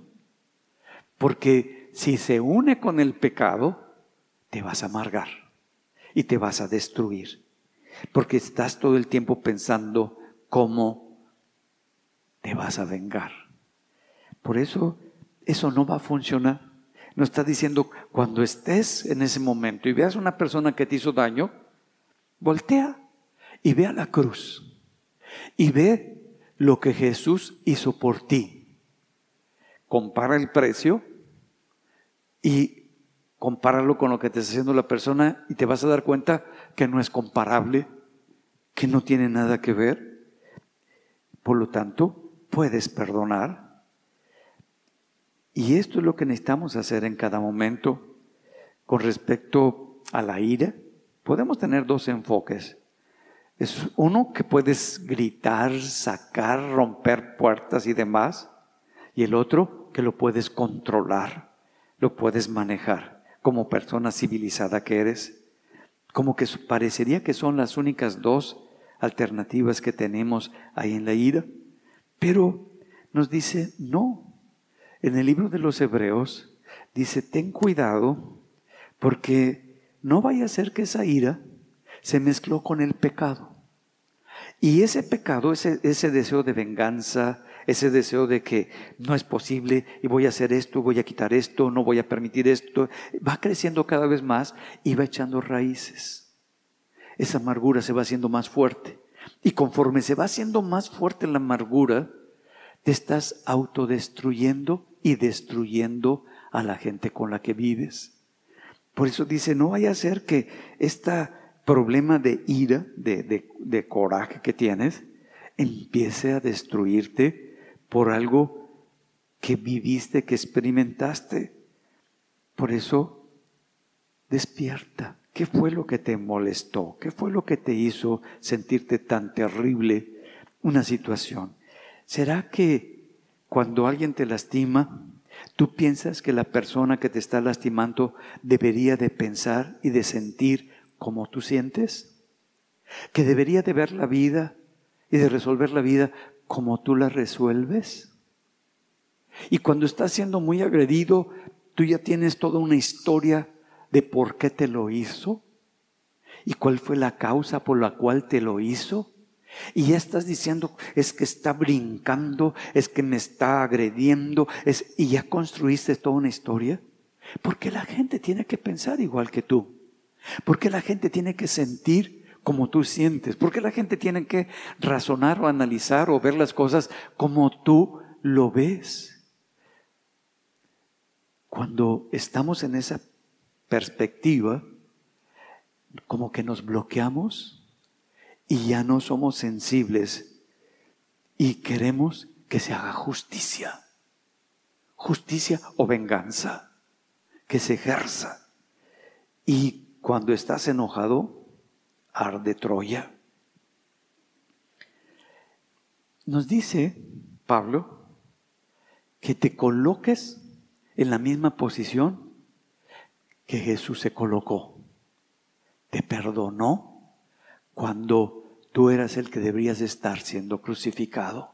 Porque si se une con el pecado, te vas a amargar y te vas a destruir. Porque estás todo el tiempo pensando cómo te vas a vengar. Por eso eso no va a funcionar. Nos está diciendo, cuando estés en ese momento y veas una persona que te hizo daño, voltea y ve a la cruz y ve lo que Jesús hizo por ti. Compara el precio y compáralo con lo que te está haciendo la persona y te vas a dar cuenta que no es comparable, que no tiene nada que ver. Por lo tanto, puedes perdonar y esto es lo que necesitamos hacer en cada momento con respecto a la ira. Podemos tener dos enfoques. Es uno que puedes gritar, sacar, romper puertas y demás. Y el otro que lo puedes controlar, lo puedes manejar como persona civilizada que eres. Como que parecería que son las únicas dos alternativas que tenemos ahí en la ira. Pero nos dice, no, en el libro de los Hebreos dice, ten cuidado porque no vaya a ser que esa ira se mezcló con el pecado. Y ese pecado, ese, ese deseo de venganza, ese deseo de que no es posible y voy a hacer esto, voy a quitar esto, no voy a permitir esto, va creciendo cada vez más y va echando raíces. Esa amargura se va haciendo más fuerte. Y conforme se va haciendo más fuerte la amargura, te estás autodestruyendo y destruyendo a la gente con la que vives. Por eso dice, no vaya a ser que este problema de ira, de, de coraje que tienes, empiece a destruirte por algo que viviste, que experimentaste. Por eso, despierta. ¿Qué fue lo que te molestó? ¿Qué fue lo que te hizo sentirte tan terrible una situación? ¿Será que cuando alguien te lastima, tú piensas que la persona que te está lastimando debería de pensar y de sentir como tú sientes? ¿Que debería de ver la vida y de resolver la vida como tú la resuelves? Y cuando estás siendo muy agredido, tú ya tienes toda una historia de por qué te lo hizo y cuál fue la causa por la cual te lo hizo. Y ya estás diciendo, es que está brincando, es que me está agrediendo, es, y ya construiste toda una historia. Porque la gente tiene que pensar igual que tú. Porque la gente tiene que sentir como tú sientes. Porque la gente tiene que razonar o analizar o ver las cosas como tú lo ves. Cuando estamos en esa perspectiva, como que nos bloqueamos y ya no somos sensibles y queremos que se haga justicia. Justicia o venganza, que se ejerza. Y cuando estás enojado, arde Troya. Nos dice Pablo que te coloques en la misma posición que Jesús se colocó. Te perdonó cuando Tú eras el que deberías estar siendo crucificado.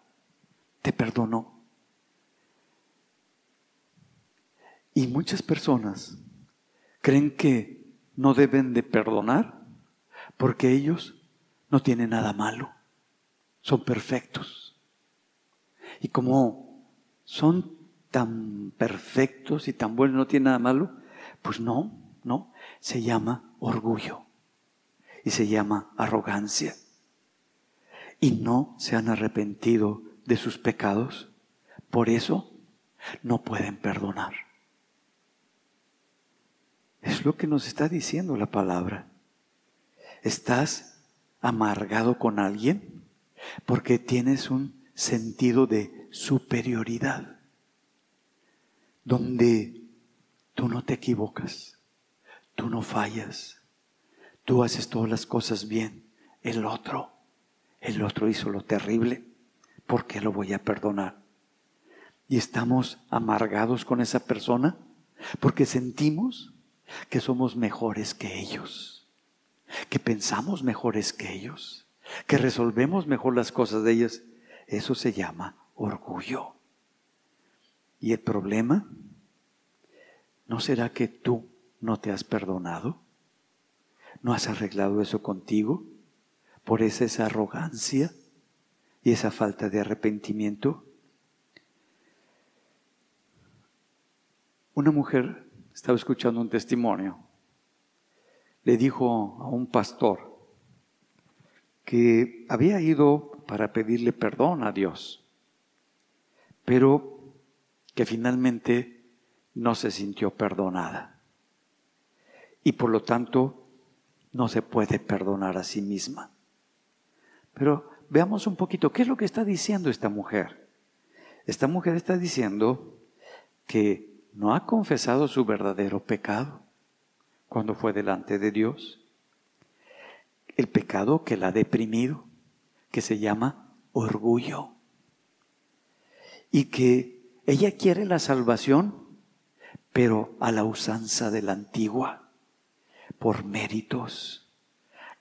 Te perdonó. Y muchas personas creen que no deben de perdonar porque ellos no tienen nada malo. Son perfectos. Y como son tan perfectos y tan buenos, no tienen nada malo, pues no, no, se llama orgullo y se llama arrogancia y no se han arrepentido de sus pecados. Por eso no pueden perdonar. Es lo que nos está diciendo la palabra. ¿Estás amargado con alguien? Porque tienes un sentido de superioridad, donde tú no te equivocas, tú no fallas, tú haces todas las cosas bien, el otro el otro hizo lo terrible, ¿por qué lo voy a perdonar? Y estamos amargados con esa persona porque sentimos que somos mejores que ellos, que pensamos mejores que ellos, que resolvemos mejor las cosas de ellos. Eso se llama orgullo. ¿Y el problema? ¿No será que tú no te has perdonado? ¿No has arreglado eso contigo? Por esa, esa arrogancia y esa falta de arrepentimiento. Una mujer estaba escuchando un testimonio. Le dijo a un pastor que había ido para pedirle perdón a Dios, pero que finalmente no se sintió perdonada. Y por lo tanto no se puede perdonar a sí misma. Pero veamos un poquito, ¿qué es lo que está diciendo esta mujer? Esta mujer está diciendo que no ha confesado su verdadero pecado cuando fue delante de Dios. El pecado que la ha deprimido, que se llama orgullo. Y que ella quiere la salvación, pero a la usanza de la antigua, por méritos,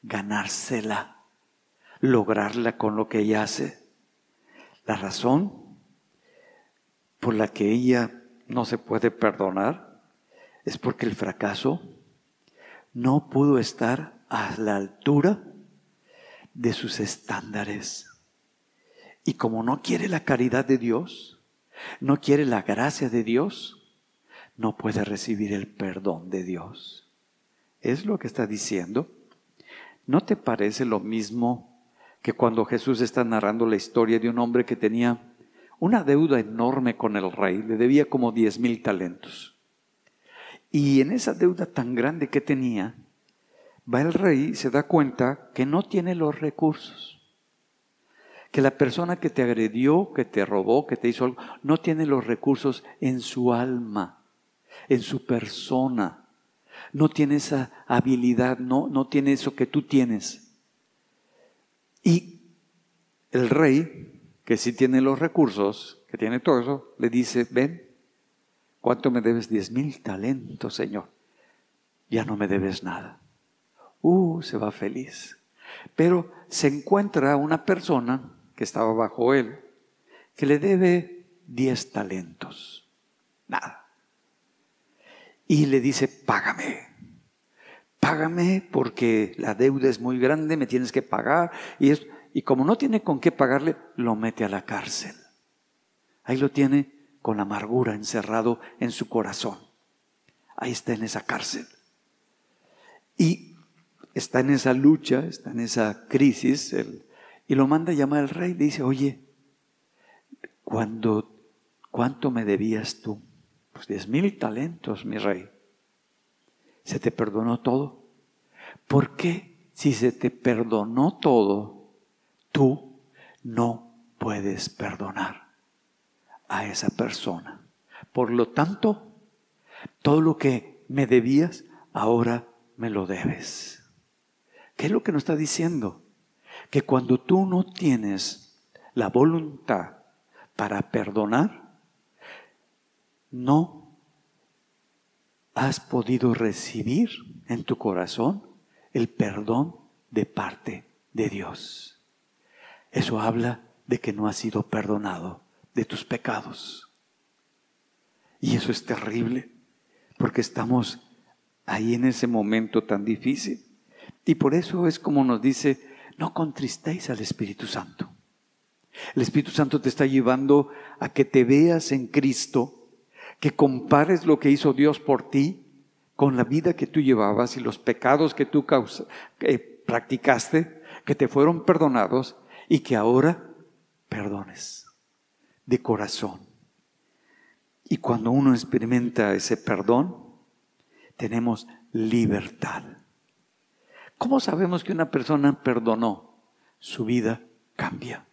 ganársela, lograrla con lo que ella hace. La razón por la que ella no se puede perdonar es porque el fracaso no pudo estar a la altura de sus estándares. Y como no quiere la caridad de Dios, no quiere la gracia de Dios, no puede recibir el perdón de Dios. Es lo que está diciendo. ¿No te parece lo mismo que cuando Jesús está narrando la historia de un hombre que tenía una deuda enorme con el rey, le debía como diez mil talentos. Y en esa deuda tan grande que tenía, va el rey y se da cuenta que no tiene los recursos. Que la persona que te agredió, que te robó, que te hizo algo, no tiene los recursos en su alma, en su persona. No tiene esa habilidad, no, no tiene eso que tú tienes. Y el rey que si tiene los recursos, que tiene todo eso, le dice, ven, ¿cuánto me debes? Diez mil talentos, Señor. Ya no me debes nada. Uh, se va feliz. Pero se encuentra una persona que estaba bajo él, que le debe diez talentos. Nada. Y le dice, págame. Págame porque la deuda es muy grande, me tienes que pagar. Y es, y como no tiene con qué pagarle, lo mete a la cárcel. Ahí lo tiene con amargura encerrado en su corazón. Ahí está en esa cárcel. Y está en esa lucha, está en esa crisis, y lo manda a llamar al rey. Le dice, oye, ¿cuánto me debías tú? Pues diez mil talentos, mi rey. ¿Se te perdonó todo? ¿Por qué si se te perdonó todo, tú no puedes perdonar a esa persona. Por lo tanto, todo lo que me debías, ahora me lo debes. ¿Qué es lo que nos está diciendo? Que cuando tú no tienes la voluntad para perdonar, no has podido recibir en tu corazón el perdón de parte de Dios. Eso habla de que no has sido perdonado de tus pecados. Y eso es terrible, porque estamos ahí en ese momento tan difícil. Y por eso es como nos dice, no contristéis al Espíritu Santo. El Espíritu Santo te está llevando a que te veas en Cristo, que compares lo que hizo Dios por ti con la vida que tú llevabas y los pecados que tú practicaste, que te fueron perdonados y que ahora perdones de corazón. Y cuando uno experimenta ese perdón, tenemos libertad. ¿Cómo sabemos que una persona perdonó? Su vida cambia.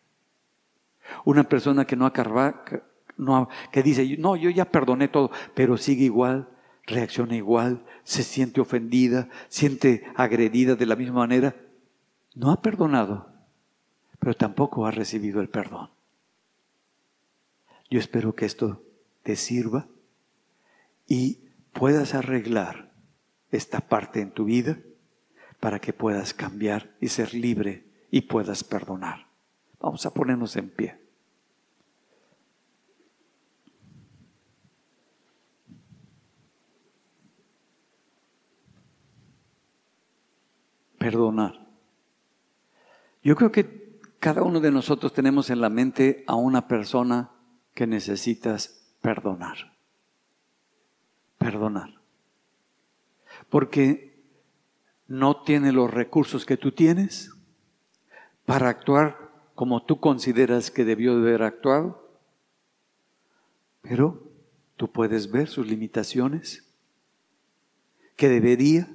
Una persona que no acaba, no, que dice, no, yo ya perdoné todo, pero sigue igual, reacciona igual, se siente ofendida, siente agredida de la misma manera, no ha perdonado pero tampoco has recibido el perdón. Yo espero que esto te sirva y puedas arreglar esta parte en tu vida para que puedas cambiar y ser libre y puedas perdonar. Vamos a ponernos en pie. Perdonar. Yo creo que cada uno de nosotros tenemos en la mente a una persona que necesitas perdonar. Perdonar. Porque no tiene los recursos que tú tienes para actuar como tú consideras que debió de haber actuado, pero tú puedes ver sus limitaciones, que debería,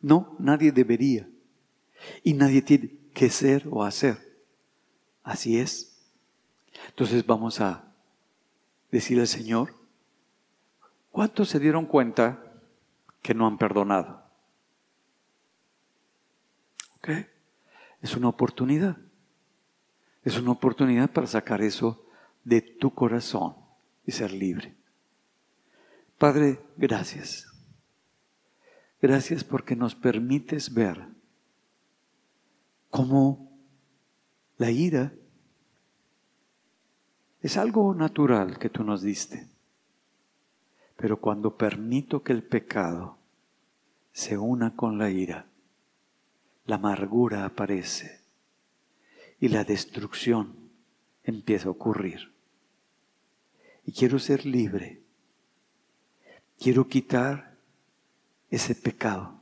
no, nadie debería, y nadie tiene que ser o hacer. Así es. Entonces vamos a decir al Señor, ¿cuántos se dieron cuenta que no han perdonado? Es una oportunidad. Es una oportunidad para sacar eso de tu corazón y ser libre. Padre, gracias. Gracias porque nos permites ver cómo la ira es algo natural que tú nos diste. Pero cuando permito que el pecado se una con la ira, la amargura aparece y la destrucción empieza a ocurrir. Y quiero ser libre. Quiero quitar ese pecado.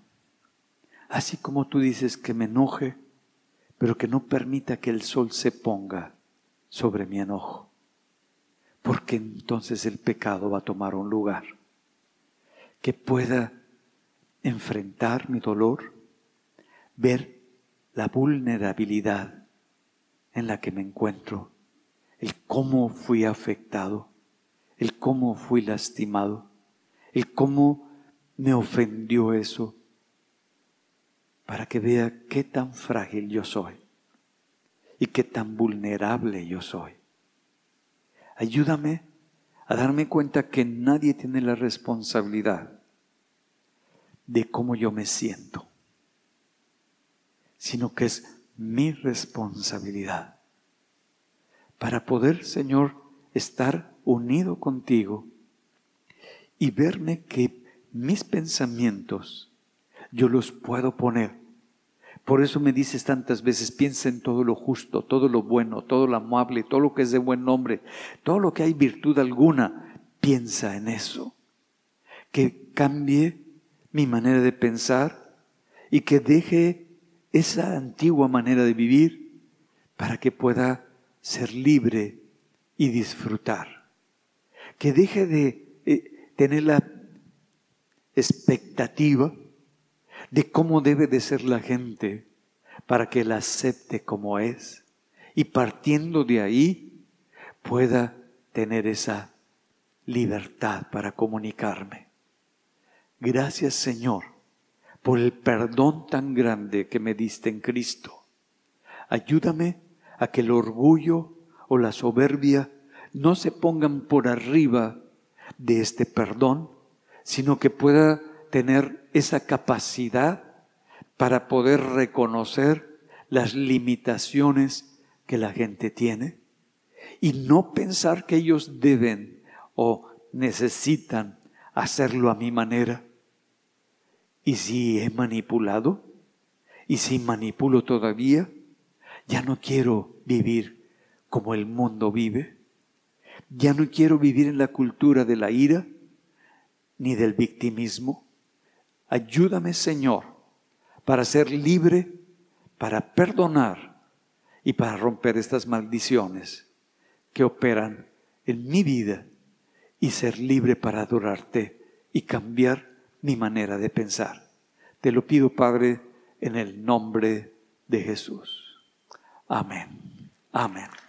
Así como tú dices que me enoje, pero que no permita que el sol se ponga sobre mi enojo. Porque entonces el pecado va a tomar un lugar. Que pueda enfrentar mi dolor, ver la vulnerabilidad en la que me encuentro, el cómo fui afectado, el cómo fui lastimado, el cómo me ofendió eso, para que vea qué tan frágil yo soy y qué tan vulnerable yo soy. Ayúdame a darme cuenta que nadie tiene la responsabilidad de cómo yo me siento sino que es mi responsabilidad. Para poder, Señor, estar unido contigo y verme que mis pensamientos yo los puedo poner. Por eso me dices tantas veces, piensa en todo lo justo, todo lo bueno, todo lo amable, todo lo que es de buen nombre, todo lo que hay virtud alguna, piensa en eso. Que cambie mi manera de pensar y que deje esa antigua manera de vivir para que pueda ser libre y disfrutar. Que deje de eh, tener la expectativa de cómo debe de ser la gente para que la acepte como es y partiendo de ahí pueda tener esa libertad para comunicarme. Gracias Señor por el perdón tan grande que me diste en Cristo. Ayúdame a que el orgullo o la soberbia no se pongan por arriba de este perdón, sino que pueda tener esa capacidad para poder reconocer las limitaciones que la gente tiene y no pensar que ellos deben o necesitan hacerlo a mi manera, ¿Y si he manipulado? ¿Y si manipulo todavía? Ya no quiero vivir como el mundo vive. Ya no quiero vivir en la cultura de la ira ni del victimismo. Ayúdame, Señor, para ser libre, para perdonar y para romper estas maldiciones que operan en mi vida y ser libre para adorarte y cambiar mi manera de pensar. Te lo pido, Padre, en el nombre de Jesús. Amén. Amén.